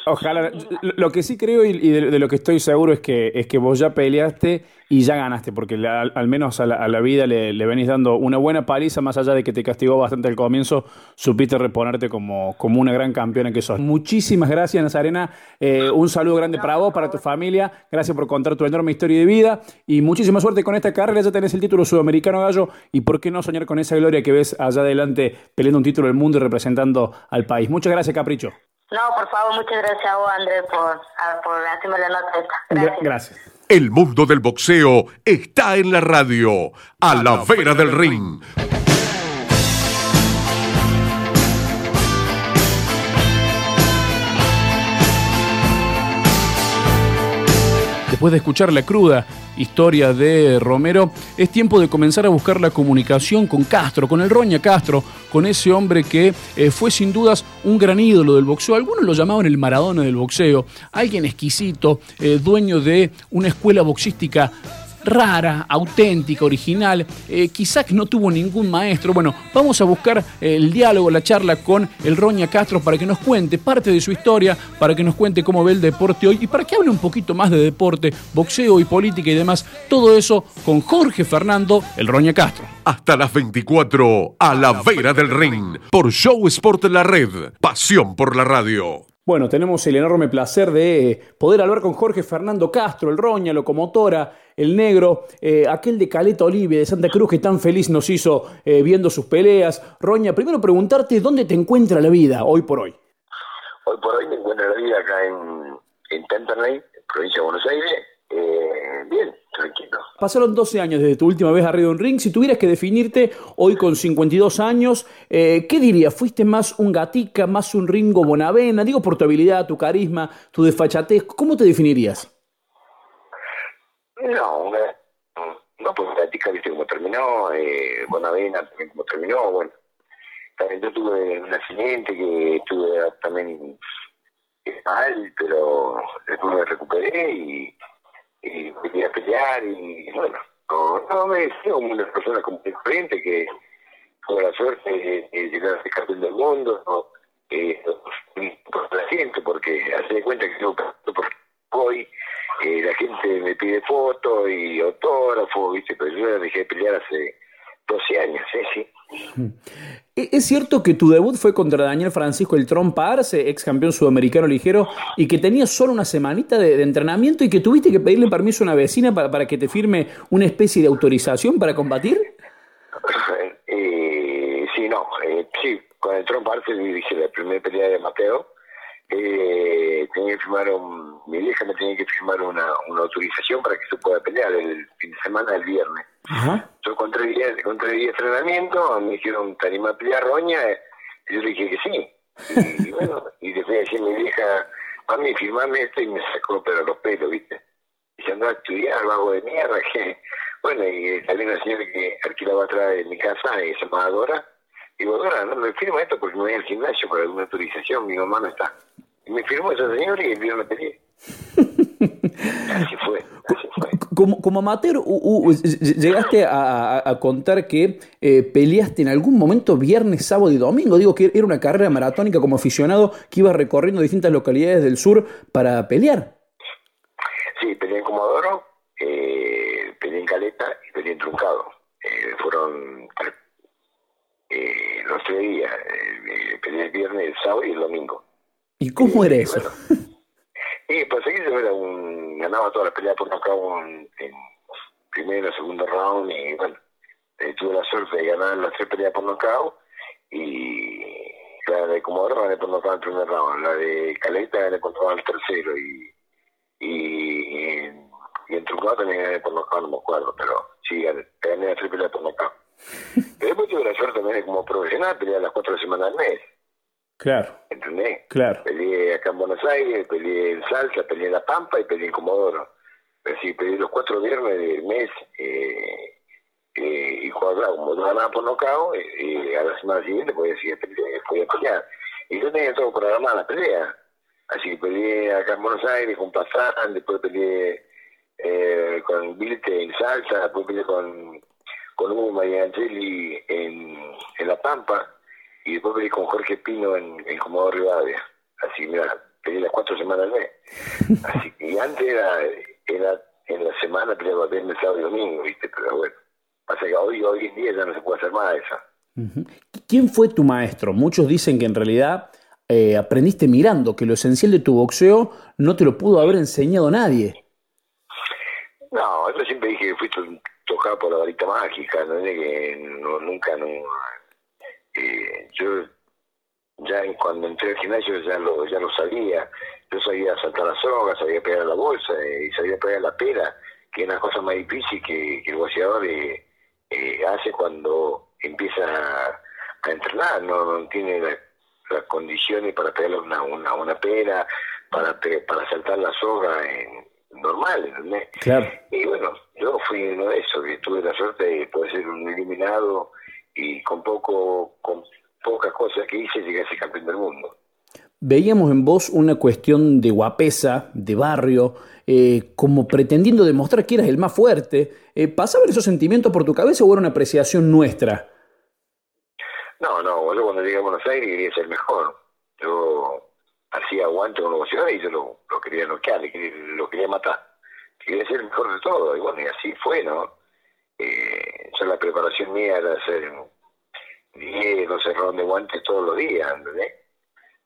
ojalá. Lo que sí creo y, de, lo que estoy seguro es que, es que vos ya peleaste y ya ganaste, porque al menos a la, vida le, venís dando una buena paliza, más allá de que te castigó bastante al comienzo, supiste reponerte como, como una gran campeona que sos. Muchísimas gracias, Nazarena. Eh, un saludo grande para vos, para tu familia. Gracias por contar tu enorme historia de vida y muchísima suerte con esta carrera. Ya tenés el título sudamericano gallo y por qué no soñar con esa gloria que ves allá adelante peleando un título del mundo y representando al país. Muchas gracias, Capricho. No, por favor, muchas gracias a vos, Andrés, por, por hacerme la nota esta. Gracias. El mundo del boxeo está en la radio, a la vera del ring. Después de escuchar la cruda historia de Romero, es tiempo de comenzar a buscar la comunicación con Castro, con el Roña Castro, con ese hombre que eh, fue sin dudas un gran ídolo del boxeo. Algunos lo llamaban el Maradona del boxeo, alguien exquisito, eh, dueño de una escuela boxística rara, auténtica, original. Eh, quizás no tuvo ningún maestro. Bueno, vamos a buscar el diálogo, la charla con el Roña Castro para que nos cuente parte de su historia, para que nos cuente cómo ve el deporte hoy y para que hable un poquito más de deporte, boxeo y política y demás. Todo eso con Jorge Fernando, el Roña Castro. Hasta las 24, a la vera del ring, por Show Sport La Red, pasión por la radio. Bueno, tenemos el enorme placer de eh, poder hablar con Jorge Fernando Castro, el Roña, locomotora, el negro, eh, aquel de Caleta Olivia, de Santa Cruz, que tan feliz nos hizo eh, viendo sus peleas. Roña, primero preguntarte dónde te encuentra la vida hoy por hoy. Hoy por hoy me encuentro la vida acá en, en provincia de Buenos Aires. Bien, tranquilo. Pasaron 12 años desde tu última vez arriba de un ring. Si tuvieras que definirte hoy con 52 años, eh, ¿qué dirías? ¿Fuiste más un gatica, más un Ringo Bonavena? Digo por tu habilidad, tu carisma, tu desfachatez. ¿Cómo te definirías? No, no, pues gatica, viste cómo terminó, eh, Bonavena también cómo terminó, bueno. También yo tuve un accidente que estuve también mal, pero después me recuperé y y venía a pelear y bueno, no, no me decía como una persona como corriente que tuvo la suerte de, llegar a ser campeón del mundo, ¿no? eh, por la gente, porque hace de cuenta que yo por hoy eh, la gente me pide fotos y autógrafo, ¿viste? pero yo dejé de pelear hace 12 años, ¿eh? sí. ¿E-, ¿Es cierto que tu debut fue contra Daniel Francisco el Trompa Arce, ex campeón sudamericano ligero, y que tenías solo una semanita de, entrenamiento y que tuviste que pedirle permiso a una vecina para, para que te firme una especie de autorización para combatir? Eh, sí, no, eh, sí, con el Trompa Arce hice la primera pelea de Mateo. Eh, tenía que firmar un, mi vieja me tenía que firmar una, una autorización para que se pueda pelear el fin de semana del viernes. Yo con tres días, con tres días de entrenamiento, me dijeron, ¿te animas a pelear roña? Y yo le dije que sí. Y, bueno, y después decía mi vieja, mami, firmame esto y me sacó pero los pelos, ¿viste? Y se andó a estudiar, vago de mierda, que... Bueno, y salió una señora que alquilaba atrás de mi casa, y se llamaba Dora. Y digo, Dora, no me firma esto porque me voy al gimnasio para alguna autorización, mi mamá no está. Y me firmó esa señora y el viernes pedí. así fue, así fue como, como amateur, llegaste a, contar que eh, peleaste en algún momento viernes, sábado y domingo. Digo que era una carrera maratónica como aficionado que iba recorriendo distintas localidades del sur para pelear. Sí, peleé en Comodoro, eh, peleé en Caleta y peleé en Truncado. Eh, fueron los tres días. peleé el viernes, el sábado y el domingo. ¿Y cómo era eso? Sí, pues seguí era un, ganaba todas las peleas por nocaut en, en primero, segundo round y bueno, eh, tuve la suerte de ganar las tres peleas por nocaut y la de Comodoro gané por nocaut en el primer round, la de Caleta gané por nocaut el tercero y, y, y en Trucado también gané por nocaut, no me acuerdo, pero sí, gané, gané las tres peleas por nocaut. Pero después tuve la suerte también de como profesional pelear las cuatro semanas al mes. Claro. ¿Entendés? Claro. Peleé acá en Buenos Aires, peleé en Salsa, peleé en La Pampa y peleé en Comodoro. Pero sí, peleé los cuatro viernes del mes eh, eh, y jugaba, como no ganaba por nocao, eh, y a la semana siguiente podía, seguir, podía pelear. Y yo tenía todo programado la pelea. Así que peleé acá en Buenos Aires con Pazán, después peleé eh, con Vilte en Salsa, después peleé con, con Hugo Angeli en, en La Pampa y después peleé con Jorge Pino en el Comodoro Rivadavia. Así, mira, peleé las cuatro semanas al mes. Así y antes era, era en la semana peleaba viernes, sábado y domingo, ¿viste? Pero bueno, pasa que hoy, hoy en día ya no se puede hacer más eso. ¿Quién fue tu maestro? Muchos dicen que en realidad eh, aprendiste mirando, que lo esencial de tu boxeo no te lo pudo haber enseñado nadie. No, yo siempre dije que fuiste tocado por la varita mágica, ¿no? que nunca, no, eh, yo ya cuando entré al gimnasio ya lo, ya lo sabía, yo sabía saltar la soga, sabía pegar la bolsa eh, y sabía pegar la pera, que es una cosa más difícil que, el boxeador eh, hace cuando empieza a, entrenar, no, tiene las condiciones para pegar una, una, una pera, para, para saltar la soga en, normal, ¿entendés? Claro. Y bueno, yo fui uno de esos, que tuve la suerte de poder ser un eliminado y con poco, con pocas cosas que hice llegué a ser campeón del mundo. Veíamos en vos una cuestión de guapesa, de barrio, eh, como pretendiendo demostrar que eras el más fuerte. Eh, ¿Pasaban esos sentimientos por tu cabeza o era una apreciación nuestra? No, no, yo cuando llegué a Buenos Aires quería ser mejor. Yo hacía aguante con los boxeadores y yo lo, quería noquear, lo quería matar. Quería ser el mejor de todo, y bueno, y así fue, ¿no? Eh, la preparación mía era hacer 10, 12 rounds de guantes todos los días, ¿entendés?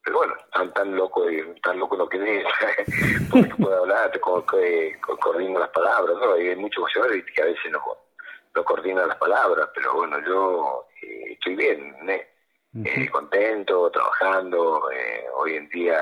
Pero bueno, tan, tan loco tan loco no quedé, porque puedo hablar, te co coordino las palabras, ¿no? Hay muchos boxeadores que a veces no, no coordinan las palabras, pero bueno, yo eh, estoy bien, ¿eh? contento, trabajando, eh, hoy en día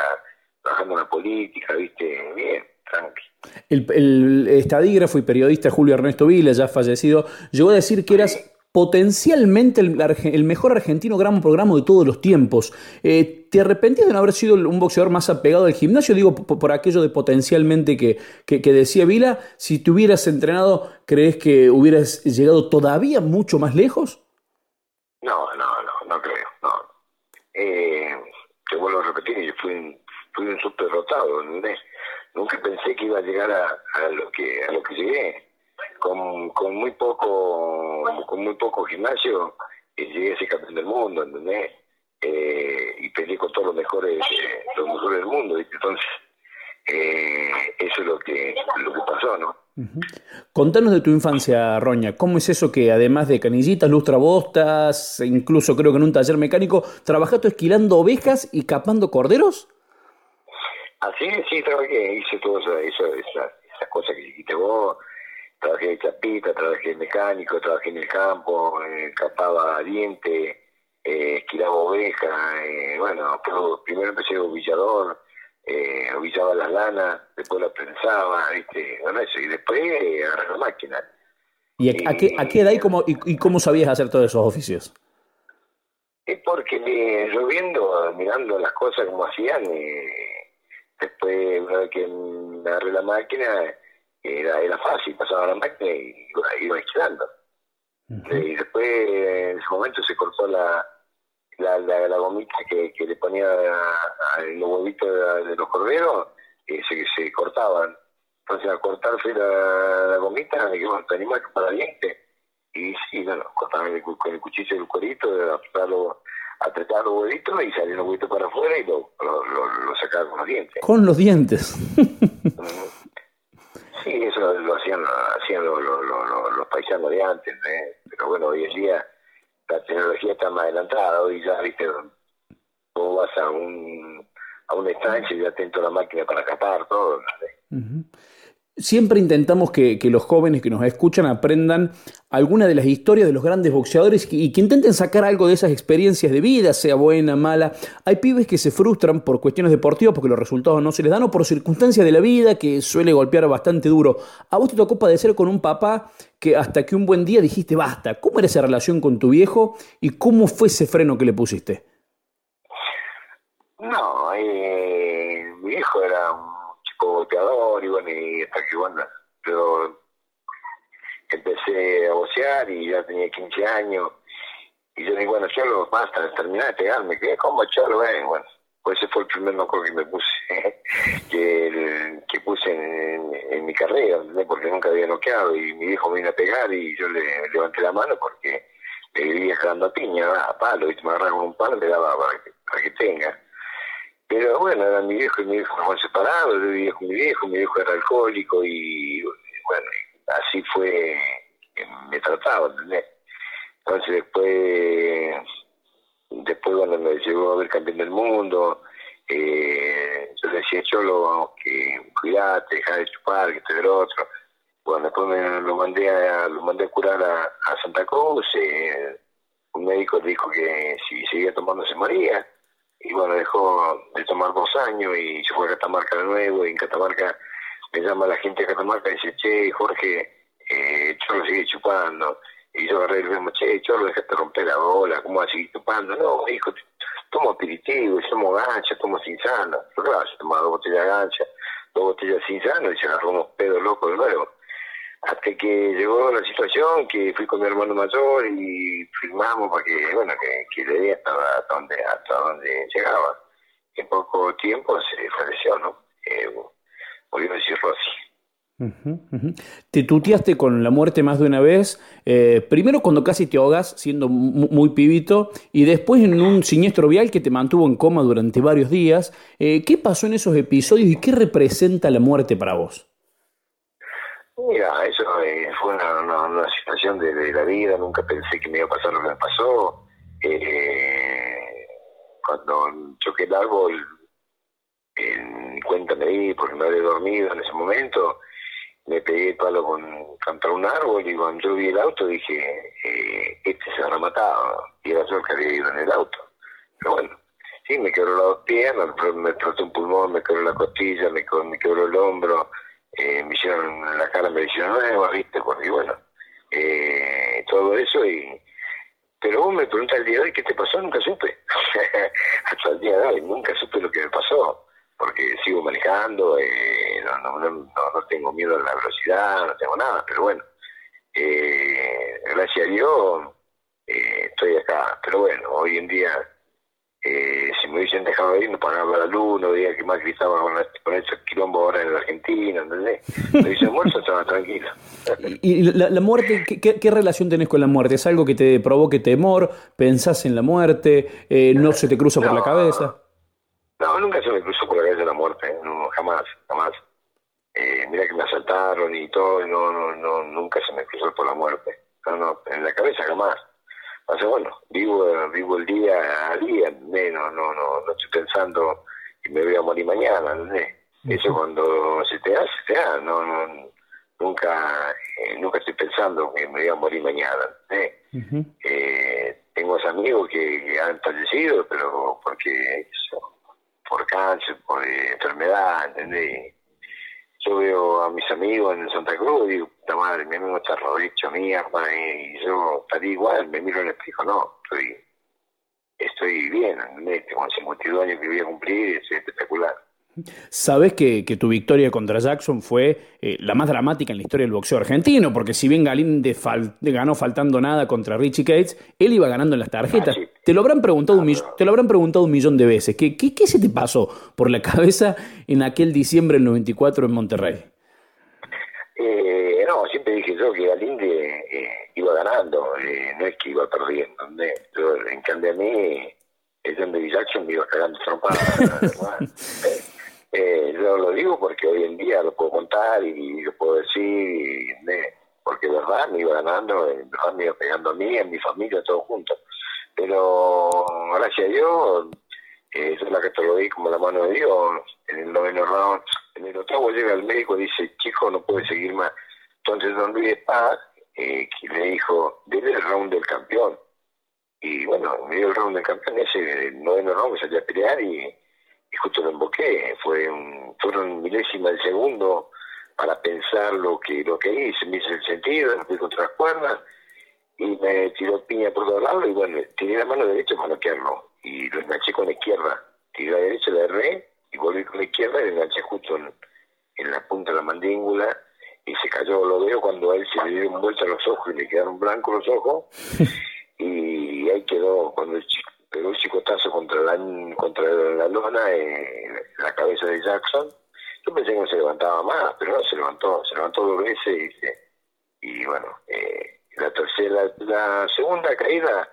trabajando en la política, ¿viste? Bien, tranqui. El, el estadígrafo y periodista Julio Ernesto Vila, ya fallecido, llegó a decir que eras potencialmente el, mejor argentino gramo por gramo de todos los tiempos. Eh, ¿Te arrepentías de no haber sido un boxeador más apegado al gimnasio? Digo, por, aquello de potencialmente que, que, que, decía Vila, si te hubieras entrenado, ¿crees que hubieras llegado todavía mucho más lejos? No, no, eh, te vuelvo a repetir, yo fui un, fui un súper rotado, Nunca pensé que iba a llegar a, lo que a lo que llegué. Con, con muy poco con muy poco gimnasio y llegué a ser campeón del mundo, ¿entendés? Eh, y peleé con todos los mejores eh, los mejores del mundo, entonces eh, eso es lo que lo que pasó, ¿no? Contanos de tu infancia, Roña. ¿Cómo es eso que además de canillitas, lustrabostas, e incluso creo que en un taller mecánico, trabajaste esquilando ovejas y capando corderos? Así sí, trabajé, hice todas eso, esas cosas que dijiste vos. Trabajé de chapita, trabajé de mecánico, trabajé en el campo, eh, capaba diente, eh, esquilaba ovejas. Eh, bueno, primero empecé de villador eh, las lanas, después las prensaba, ¿viste? Bueno, eso, y después eh, agarré la máquina. ¿Y a, qué, a qué edad y cómo, y, cómo sabías hacer todos esos oficios? Es porque eh, yo viendo, mirando las cosas como hacían, eh, después una vez que me agarré la máquina, era, era fácil, pasaba la máquina y iba, iba Y después en ese momento se cortó la, la, la, la gomita que, que le ponía a, los huevitos de, los corderos, eh, se, se cortaban. Entonces al cortarse la, la gomita, me quedó este animal para diente. Y sí, bueno, cortaban con el cuchillo del cuerito, apretarlo, apretar los huevitos y salían los huevitos para afuera y lo, lo, lo, sacaban con los dientes. Con los dientes. sí, eso lo hacían, hacían los, los, los paisanos de antes, ¿eh? pero bueno, hoy en día la tecnología está más adelantada, hoy ya, viste, vos vas a un a una estancia y ya atento la máquina para capar, todo. Siempre intentamos que, los jóvenes que nos escuchan aprendan alguna de las historias de los grandes boxeadores y que intenten sacar algo de esas experiencias de vida, sea buena, mala. Hay pibes que se frustran por cuestiones deportivas porque los resultados no se les dan o por circunstancias de la vida que suele golpear bastante duro. A vos te tocó padecer con un papá que hasta que un buen día dijiste basta. ¿Cómo era esa relación con tu viejo y cómo fue ese freno que le pusiste? No, eh, mi viejo era un chico golpeador y bueno, y hasta que bueno, yo empecé a bocear y ya tenía 15 años. Y yo digo, bueno, Cholo, basta, terminé de pegarme, que como Cholo, ven, bueno, pues ese fue el primer noco que me puse, que, que puse en, mi carrera, porque nunca había noqueado y mi hijo me vino a pegar y yo le levanté la mano porque me vivía cagando a piña, a palo, y me agarraba con un palo le daba para que, para que tenga. Pero bueno, era mi viejo y mi viejo estaban separados, yo vivía con mi viejo, mi viejo era alcohólico y bueno, así fue que me trataba, ¿entendés? Entonces después, después cuando me llegó a ver campeón del mundo, eh, yo le decía, Cholo, que cuidate, deja de chupar, que te del otro. Bueno, después me lo mandé a, lo mandé a curar a, Santa Cruz, eh, un médico dijo que si seguía tomando se moría, y bueno, dejó de tomar dos años y se fue a Catamarca de nuevo, y en Catamarca me llama la gente de Catamarca y dice, che, Jorge, eh, Cholo sigue chupando, y yo agarré y le digo, che, Cholo, dejaste romper la bola, ¿cómo vas a seguir chupando? No, hijo, tomo aperitivo, tomo gancha, tomo cinzano. Pero claro, se tomaba dos botellas de gancha, dos botellas de cinzano y se agarró unos pedos locos de nuevo. Hasta que llegó la situación que fui con mi hermano mayor y firmamos para que, bueno, que, le dé hasta, donde, hasta donde llegaba. En poco tiempo se falleció, ¿no? Eh, volvió a decir. Te tuteaste con la muerte más de una vez, eh, primero cuando casi te ahogas siendo muy pibito y después en un siniestro vial que te mantuvo en coma durante varios días. Eh, ¿Qué pasó en esos episodios y qué representa la muerte para vos? Mira, eso eh, fue una, situación de, la vida, nunca pensé que me iba a pasar lo que me pasó. cuando choqué el árbol, en cuenta me di porque me había dormido en ese momento me pegué el palo con, contra un árbol y cuando yo vi el auto dije, eh, este se habrá matado. Y era yo el que había ido en el auto. Pero bueno, sí, me quebró las dos piernas, me trató un pulmón, me quebró la costilla, me, me quebró el hombro, eh, me hicieron la cara, me hicieron nueva, ¿viste? Porque bueno, eh, todo eso y... Pero vos me preguntas el día de hoy qué te pasó, nunca supe. Hasta el día de hoy, nunca supe lo que me pasó porque sigo manejando, eh, no, no, no, no, tengo miedo a la velocidad, no tengo nada, pero bueno, eh, gracias a Dios eh, estoy acá. Pero bueno, hoy en día, si me hubiesen dejado ir, no pagaba la luz, no veía que más gritaba con, con esos quilombos ahora en la Argentina, ¿entendés? Me hubiesen muerto, estaba tranquilo. ¿Y la, la muerte, ¿qué, qué, relación tenés con la muerte? ¿Es algo que te provoque temor? ¿Pensás en la muerte? ¿No se te cruza por la cabeza? No, nunca se me cruzó por la cabeza la muerte, no, jamás, jamás. Eh, mira que me asaltaron y todo, no, no, no, nunca se me cruzó por la muerte. No, no, en la cabeza jamás. Sea, bueno, vivo, vivo el día a día, no, no, no, no estoy pensando que me voy a morir mañana, ¿no? Eso cuando se te hace, se te da, no, no, nunca, eh, nunca estoy pensando que me voy a morir mañana, eh, tengo amigos que, que, han fallecido, pero porque eso, por cáncer, por enfermedad, ¿entendés? Yo veo a mis amigos en Santa Cruz y digo, puta madre, mi amigo está hecho mierda y yo estaría igual, me miro en el espejo, no, estoy, estoy bien, ¿entendés? Tengo 52 años que voy a cumplir, es espectacular. Sabes que, tu victoria contra Jackson fue eh, la más dramática en la historia del boxeo argentino, porque si bien Galíndez ganó faltando nada contra Richie Cates, él iba ganando en las tarjetas. Ah, te, lo habrán preguntado un te lo habrán preguntado un millón de veces. ¿Qué, qué, qué se te pasó por la cabeza en aquel diciembre del 94 en Monterrey? Eh, no, siempre dije yo que Galíndez eh, iba ganando, no es que iba perdiendo. en cambio a mí, el de Jackson me iba cagando trompadas. Eh, yo lo digo porque hoy en día lo puedo contar y lo puedo decir, porque de verdad me iba ganando, de verdad me iba pegando a mí, a mi familia, todos juntos. Pero gracias a Dios, eh, es la que te lo di como la mano de Dios, en el noveno round, en el octavo llega el médico y dice, chico, no puede seguir más. Entonces don Luis Paz, eh, le dijo, debe el round del campeón. Y bueno, me dio el round del campeón, ese el noveno round me salí a pelear y y justo lo emboqué, fue un, fueron milésimas de segundo para pensar lo que lo que hice, me hice el sentido, me fui contra las cuerdas y me tiró piña por todos lados y bueno, tiré la mano derecha para bloquearlo y lo enganché con la izquierda, tiré la derecha, la erré y volví con la izquierda y lo enganché justo en, la punta de la mandíbula. Y se cayó, lo veo cuando a él se le dieron vuelta los ojos y le quedaron blancos los ojos. Y ahí quedó, cuando el chico pegó un chicotazo contra la, contra la lona en la cabeza de Jackson. Yo pensé que no se levantaba más, pero no, se levantó, se levantó dos veces y, y bueno, eh, la tercera, la segunda caída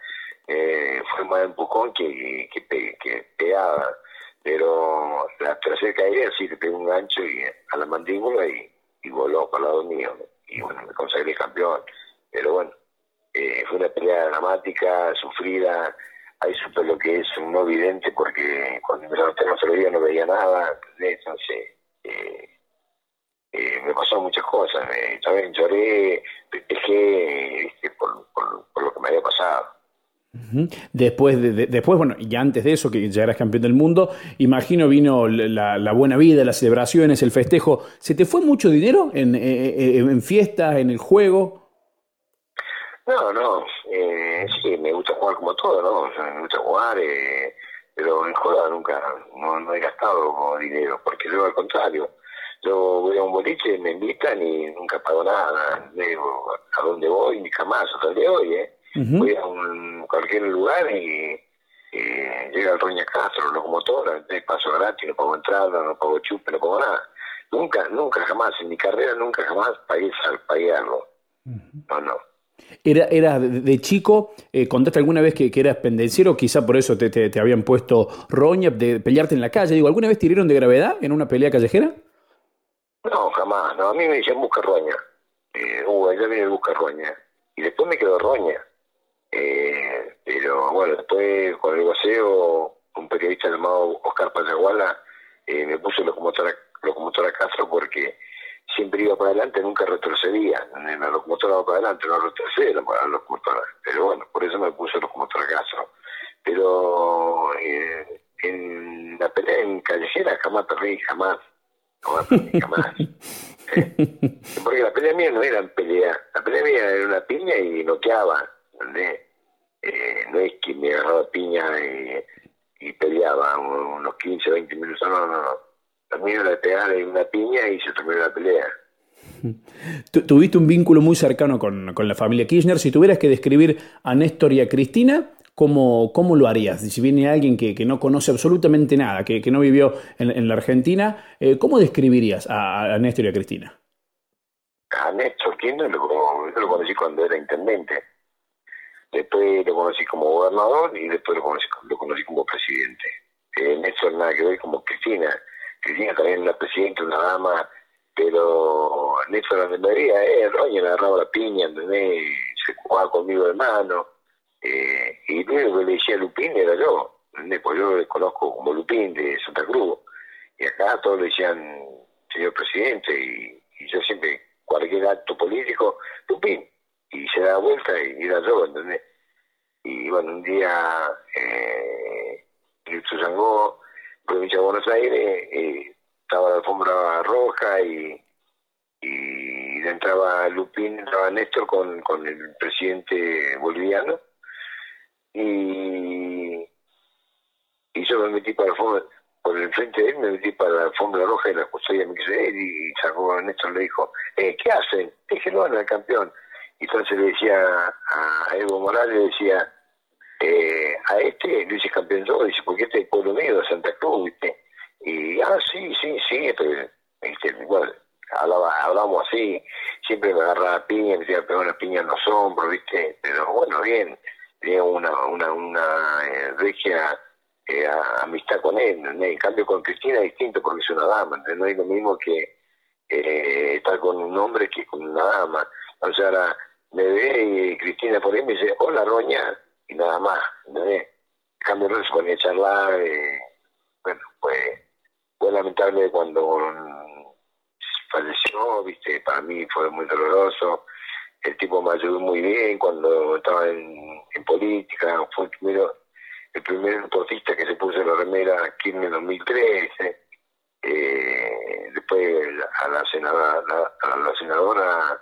eh, fue más empujón que, que, que, pegaba, pero la tercera caída sí le pegó un gancho y, a la mandíbula y, y voló para el lado mío, y bueno, me conseguí campeón, pero bueno, eh, fue una pelea dramática, sufrida, ahí supe lo que es un no vidente porque cuando el otro día no veía nada, entonces eh, eh, me pasaron muchas cosas, me, también lloré, festejé por, por, lo que me había pasado. Después, de, después, bueno, y antes de eso, que ya eras campeón del mundo, imagino vino la, buena vida, las celebraciones, el festejo. ¿Se te fue mucho dinero en, en, en fiestas, en el juego? No, no, eh, sí, me gusta jugar como todo, ¿no? me gusta jugar, eh, pero en joda nunca, no, no he gastado dinero, porque luego al contrario, yo voy a un boliche, me invitan y nunca pago nada, digo, a dónde voy, ni jamás, hasta el de hoy, ¿eh? Voy a un, cualquier lugar y llega el Roña Castro, locomotora, paso gratis, no pago entrada, no pago chupe, no pago nada. Nunca, nunca jamás, en mi carrera nunca jamás pagué, pagué algo. No, no. Era, era de chico, eh, contaste alguna vez que, que, eras pendenciero, quizá por eso te, te, habían puesto roña, de pelearte en la calle. Digo, ¿alguna vez te de gravedad en una pelea callejera? No, jamás. No, a mí me decían busca roña. Eh, uh, ya viene el busca roña. Y después me quedó roña. Eh, pero bueno, después con el goceo, un periodista llamado Oscar Payaguala eh, me puso locomotora, locomotora Castro porque siempre iba para adelante, nunca retrocedía. En la locomotora va para adelante, no retrocede la, locomotora. Pero bueno, por eso me puse locomotora Castro. Pero eh, en la pelea en callejera jamás perdí, jamás. Jamás perdí, jamás. Eh, porque la pelea mía no era pelea, la pelea mía era una piña y noqueaba, ¿entendés? Eh, no es que me agarraba piña y, peleaba unos 15, 20 minutos, no, no, no también le pegaron una piña y se terminó la pelea. Tuviste un vínculo muy cercano con, la familia Kirchner. Si tuvieras que describir a Néstor y a Cristina, ¿cómo, cómo lo harías? Si viene alguien que, que no conoce absolutamente nada, que, que no vivió en, la Argentina, eh, ¿cómo describirías a, a, Néstor y a Cristina? A Néstor Kirchner lo, lo conocí cuando era intendente. Después lo conocí como gobernador y después lo conocí, lo conocí como presidente. Eh, Néstor nada que ver como Cristina Cristina también una presidenta, una dama, pero Néstor la veía, eh, Roña me agarraba la piña, ¿entendés? Se jugaba conmigo de mano, eh, y lo único que le decía Lupín era yo. Pues yo le conozco como Lupín de Santa Cruz, y acá todos le decían señor presidente, y, yo siempre, cualquier acto político, Lupín, y se daba vuelta y era yo, ¿entendés? Y bueno, un día, eh, Sangó, provincia de Buenos Aires, eh, estaba la alfombra roja y, y entraba Lupín, entraba Néstor con, con el presidente boliviano y, y yo me metí para el fondo, por el frente de él me metí para la alfombra roja y la custodia ir y sacó a Néstor le dijo, eh, ¿qué hacen? Déjenlo al campeón. Y entonces le decía a Evo Morales, le decía, eh, a este lo hice campeón yo, dice, porque este es pueblo mío de Santa Cruz, ¿viste? Y, ah, sí, sí, sí, pero. Igual, hablaba, hablamos así, siempre me agarraba piña, me decía, pegar una piña en los hombros, ¿viste? Pero bueno, bien, tenía una, una, una eh, regia eh, amistad con él, en cambio con Cristina es distinto porque es una dama, no es lo mismo que eh, estar con un hombre que con una dama. O sea, ahora me ve y Cristina por ahí me dice, hola Roña, y nada más. ¿entendés? Cambio se ponía a charlar, eh, bueno, pues fue lamentable cuando falleció, viste, para mí fue muy doloroso. El tipo me ayudó muy bien cuando estaba en, política, fue el primero, el primer deportista que se puso la remera en el 2013. Eh, después a la senadora, a la senadora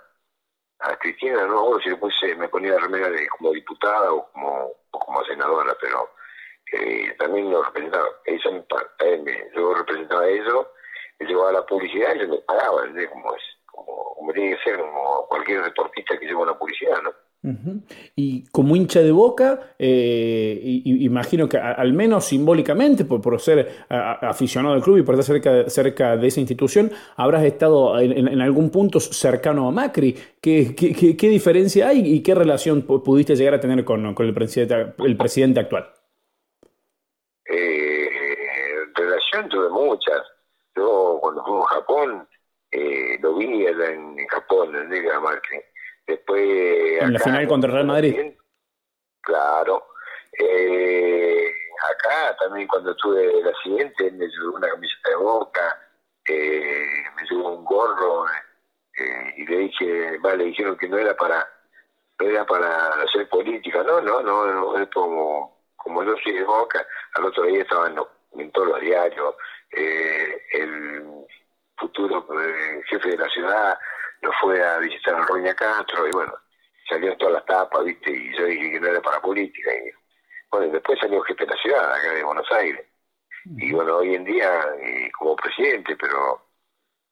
a Cristina, no si le me ponía la remera de como diputada o como, como senadora, pero eh, también lo representaba. Eso me, yo representaba a y llevaba la publicidad y yo me pagaba, Como, es, como, como tiene que ser, como cualquier deportista que lleva una publicidad, ¿no? Y como hincha de boca, eh, imagino que al menos simbólicamente, por, por ser aficionado al club y por estar cerca, cerca de esa institución, habrás estado en, algún punto cercano a Macri. ¿Qué, qué, diferencia hay y qué relación pudiste llegar a tener con, con el, presidente, el presidente actual? Eh, relación tuve muchas. Yo cuando fui a Japón, eh, lo vi en, Japón, en Negra Macri Después. En la final contra Real Madrid. claro. Eh, acá también, cuando tuve el accidente, me llevó una camiseta de boca, eh, me llevó un gorro eh, y le dije, vale, dijeron que no era para no era para hacer política, no, no, no, es como, como yo soy de boca, al otro día estaban en, todos los diarios, el futuro jefe de la ciudad lo fue a visitar a Roña Castro y bueno, salió todas las tapas, ¿viste? Y yo dije que no era para política. Y bueno, después salió jefe de la ciudad, acá de Buenos Aires. Y bueno, hoy en día eh, como presidente, pero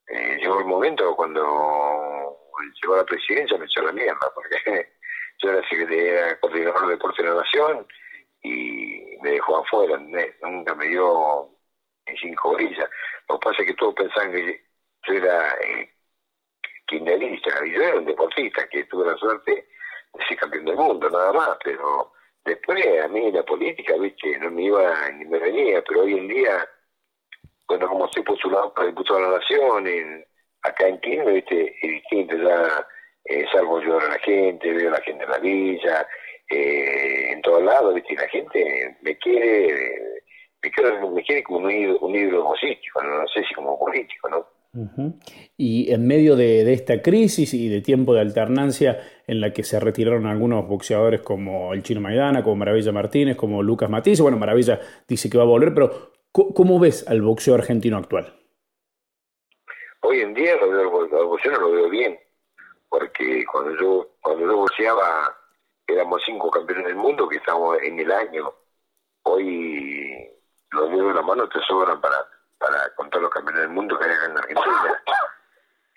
eh, llegó el momento cuando llegó a la presidencia me echó la mierda, porque yo era, era coordinador de deporte de la Nación y me dejó afuera, nunca me dio cinco brillas. Lo que pasa es que todos pensaban que yo era eh, kirchnerista, y yo era un deportista que tuve la suerte de ser campeón del mundo, nada más, pero después a mí la política, viste, no me iba ni me venía, pero hoy en día, bueno, como estoy postulado para diputado de la Nación, acá en Quilmes, viste, es distinto, ya eh, salgo yo a la gente, veo a la gente en la villa, eh, en todos lados, viste, y la gente me quiere, me quiere, me quiere como un ídolo, un ídolo ¿no? no sé si como político, ¿no? Y en medio de, esta crisis y de tiempo de alternancia en la que se retiraron algunos boxeadores como el Chino Maidana, como Maravilla Martínez, como Lucas Matiz, bueno, Maravilla dice que va a volver, pero ¿cómo ves al boxeo argentino actual? Hoy en día lo veo, al boxeo no lo veo bien, porque cuando yo, cuando yo boxeaba éramos cinco campeones del mundo que estamos en el año. Hoy los dedos de la mano te sobran para para contar los campeones del mundo que hay acá en Argentina.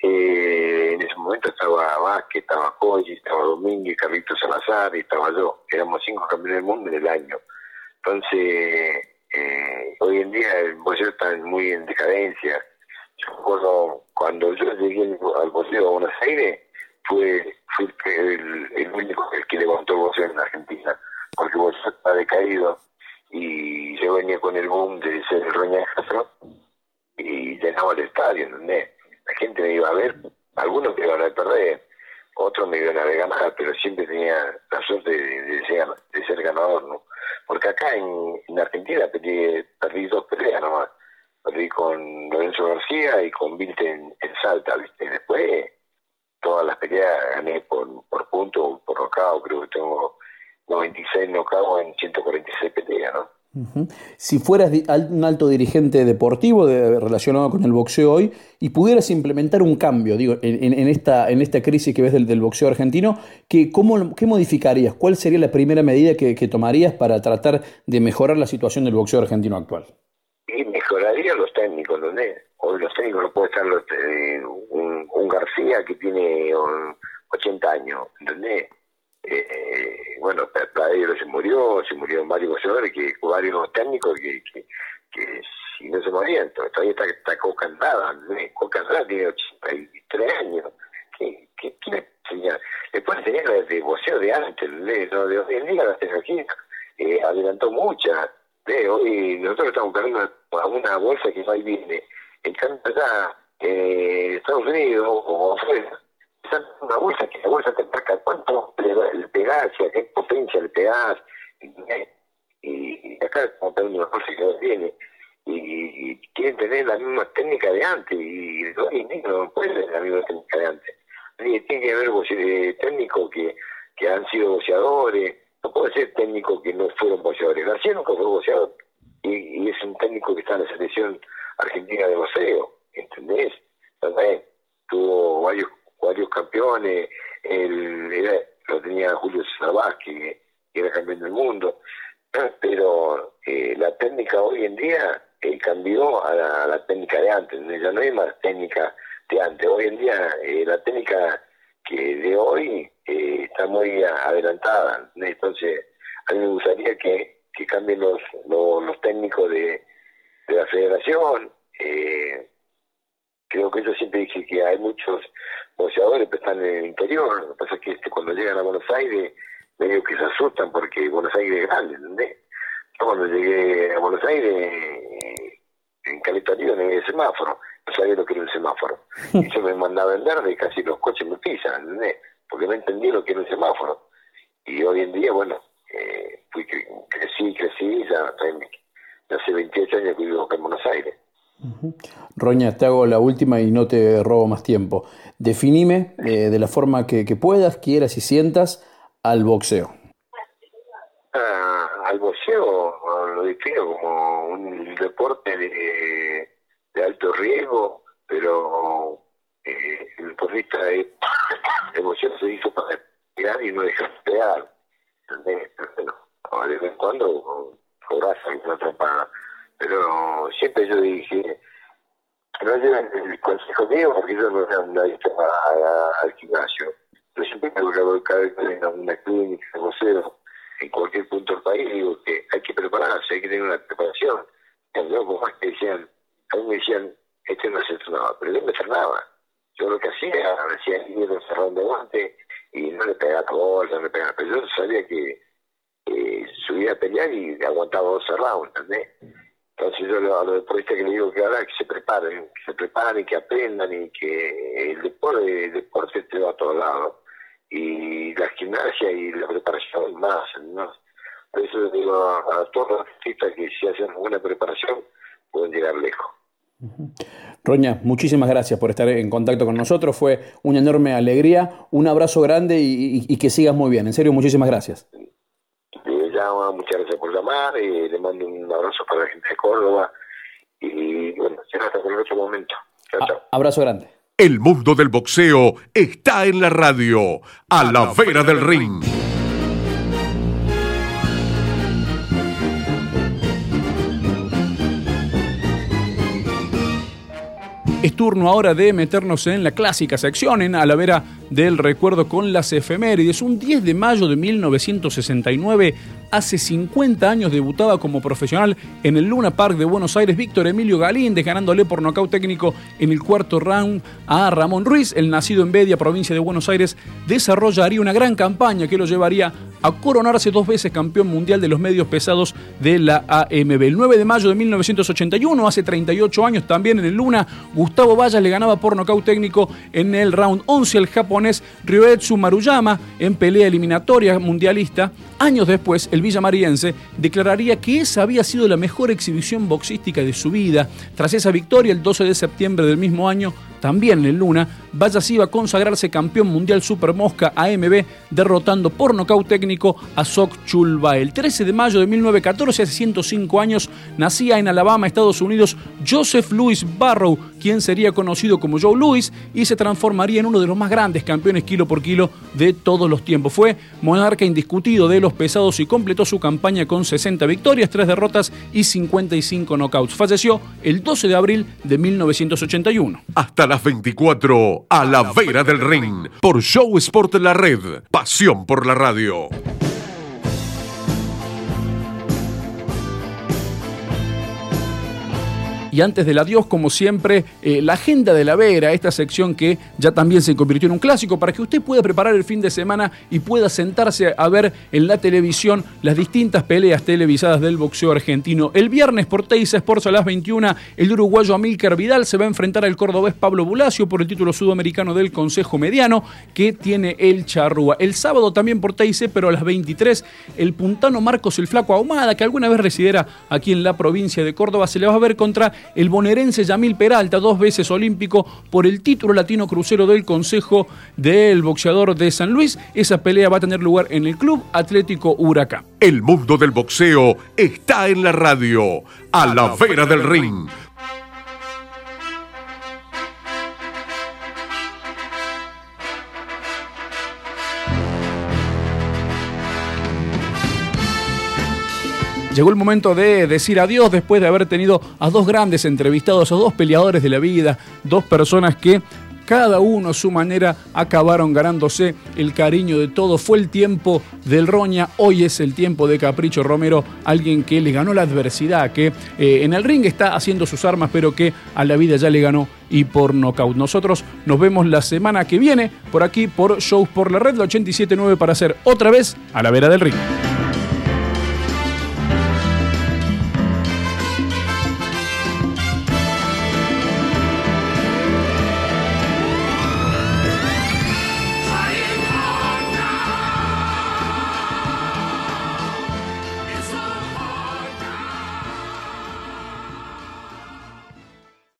Eh, en ese momento estaba Vázquez, estaba Coy, estaba Domínguez, Carlitos Salazar y estaba yo. Éramos cinco campeones del mundo en el año. Entonces, eh, hoy en día el boxeo está muy en decadencia. Yo recuerdo cuando yo llegué al boxeo a Buenos Aires, fue, fue el, el, único el que levantó el boxeo en Argentina, porque el boxeo está decaído y yo venía con el boom de ser el Roña Castro y llenaba el estadio, ¿entendés? La gente me iba a ver, algunos me iban a perder, otros me iban a ver ganar, pero siempre tenía la suerte de, ser, de ser ganador, ¿no? Porque acá en, Argentina perdí, perdí, dos peleas nomás. Perdí con Lorenzo García y con Vilte en, Salta, ¿viste? después todas las peleas gané por, por punto, por rocado, creo que tengo 96 cago en 146 peleas, ¿no? Si fueras un alto dirigente deportivo relacionado con el boxeo hoy y pudieras implementar un cambio, digo, en, esta, en esta crisis que ves del, boxeo argentino, ¿qué, cómo, ¿qué modificarías? ¿Cuál sería la primera medida que, tomarías para tratar de mejorar la situación del boxeo argentino actual? Mejoraría los técnicos, ¿dónde? Hoy los técnicos no puede estar eh, un, un, García que tiene 80 años, ¿entendés? Eh, bueno, Pradero se murió, se murieron varios boxeadores, que, varios técnicos que, que, que si no se morían, todavía está, está Coca Andrada, Coca Andrada tiene 83 años, ¿qué, qué, qué le enseña? Le puede enseñar de boxeo de antes, ¿no? de hoy en día la tecnología eh, adelantó muchas, de hoy nosotros estamos cargando a una bolsa que va y viene, en cambio allá eh, Estados Unidos o afuera, una bolsa que la bolsa te marca cuánto le pegás y a qué potencia le pegás. Y, acá como tenemos una bolsa que no tiene. Y, quieren tener la misma técnica de antes. Y, no puede tener la misma técnica de antes. tiene que haber eh, técnicos que, que han sido boxeadores. No puede ser técnicos que no fueron boxeadores. García nunca fue boxeador. Y, y es un técnico que está en la selección argentina de boxeo. ¿Entendés? Entonces, tuvo varios varios campeones, el, lo tenía Julio César que, era campeón del mundo, pero eh, la técnica hoy en día eh, cambió a la, técnica de antes, ya no hay más técnica de antes, hoy en día eh, la técnica que de hoy eh, está muy adelantada. Entonces, a mí me gustaría que, que cambien los, los, técnicos de, de, la federación. Creo que yo siempre dije que hay muchos boxeadores están en el interior. Lo que pasa es que este, cuando llegan a Buenos Aires, medio que se asustan porque Buenos Aires es grande, ¿entendés? Yo cuando llegué a Buenos Aires, en Caleta no había semáforo, no sabía lo que era un semáforo. Y yo me mandaba en verde y casi los coches me pisan, ¿entendés? Porque no entendí lo que era un semáforo. Y hoy en día, bueno, eh, fui, crecí, crecí, ya, hace 28 años que vivo acá en Buenos Aires. Roña, te hago la última y no te robo más tiempo. Definime eh, de la forma que, puedas, quieras y sientas al boxeo. Ah, al boxeo lo defino como un deporte de, alto riesgo, pero eh, el deportista de, boxeo se hizo para pegar y no dejar pegar. de vez en cuando cobras alguna trampa pero siempre yo dije, no lleven el consejo mío porque yo no era adicto al gimnasio. Pero siempre me que en una clínica, vocero, en cualquier punto del país, digo que hay que prepararse, hay que tener una preparación. Yo, como más que decían, a mí me decían, este no se entrenaba, pero yo me entrenaba. Yo lo que hacía, hacía el libro cerrado de guante y no le pegaba todo, no le pegaba, pero yo sabía que subía a pelear y aguantaba dos cerrados, ¿entendés? Entonces yo a los deportistas que les digo que ahora que se preparen, que se preparen, que aprendan y que el deporte, el deporte te va a todos lados. Y la gimnasia y la preparación más. ¿no? Por eso les digo a, todos los deportistas que si hacen buena preparación pueden llegar lejos. Roña, muchísimas gracias por estar en contacto con nosotros. Fue una enorme alegría, un abrazo grande y que sigas muy bien. En serio, muchísimas gracias muchas gracias por llamar, y le mando un abrazo para la gente de Córdoba y bueno, será hasta el otro momento. Chao, chao. Abrazo grande. El mundo del boxeo está en la radio, a, la, vera del ring. Es turno ahora de meternos en la clásica sección, en a la vera del recuerdo con las efemérides. Un 10 de mayo de 1969, hace 50 años debutaba como profesional en el Luna Park de Buenos Aires Víctor Emilio Galíndez, ganándole por nocaut técnico en el cuarto round a Ramón Ruiz. El nacido en Bedia, provincia de Buenos Aires, desarrollaría una gran campaña que lo llevaría a coronarse dos veces campeón mundial de los medios pesados de la AMB. El 9 de mayo de 1981, hace 38 años también en el Luna, Gustavo Vallas le ganaba por nocaut técnico en el round 11 al japonés Ryoetsu Maruyama en pelea eliminatoria mundialista. Años después, el villamariense declararía que esa había sido la mejor exhibición boxística de su vida. Tras esa victoria, el 12 de septiembre del mismo año, también en Luna, Vallas iba a consagrarse campeón mundial Super Mosca AMB, derrotando por nocaut técnico a Sok Chulba. El 13 de mayo de 1914, hace 105 años, nacía en Alabama, Estados Unidos, Joseph Louis Barrow, quien sería conocido como Joe Louis y se transformaría en uno de los más grandes campeones kilo por kilo de todos los tiempos. Fue monarca indiscutido de los pesados y completó su campaña con 60 victorias, 3 derrotas y 55 knockouts. Falleció el 12 de abril de 1981. Hasta las 24 a la vera del ring por Show Sport La Red. Pasión por la radio. Y antes del adiós, como siempre, eh, la agenda de la Vera, esta sección que ya también se convirtió en un clásico, para que usted pueda preparar el fin de semana y pueda sentarse a ver en la televisión las distintas peleas televisadas del boxeo argentino. El viernes por Teis Sports a las 21, el uruguayo Amílcar Vidal se va a enfrentar al cordobés Pablo Bulacio por el título sudamericano del Consejo Mediano que tiene el Charrúa. El sábado también por Teis, pero a las 23, el puntano Marcos el Flaco Ahumada, que alguna vez residiera aquí en la provincia de Córdoba, se le va a ver contra el bonaerense Yamil Peralta, dos veces olímpico, por el título latino crucero del Consejo del Boxeador de San Luis. Esa pelea va a tener lugar en el Club Atlético Huracán. El mundo del boxeo está en la radio, a, la, vera del ring Llegó el momento de decir adiós después de haber tenido a dos grandes entrevistados, a dos peleadores de la vida, dos personas que cada uno a su manera acabaron ganándose el cariño de todos. Fue el tiempo del Roña, hoy es el tiempo de Capricho Romero, alguien que le ganó la adversidad, que eh, en el ring está haciendo sus armas, pero que a la vida ya le ganó y por nocaut. Nosotros nos vemos la semana que viene por aquí por Shows por la Red, la 879 para hacer otra vez a la vera del ring.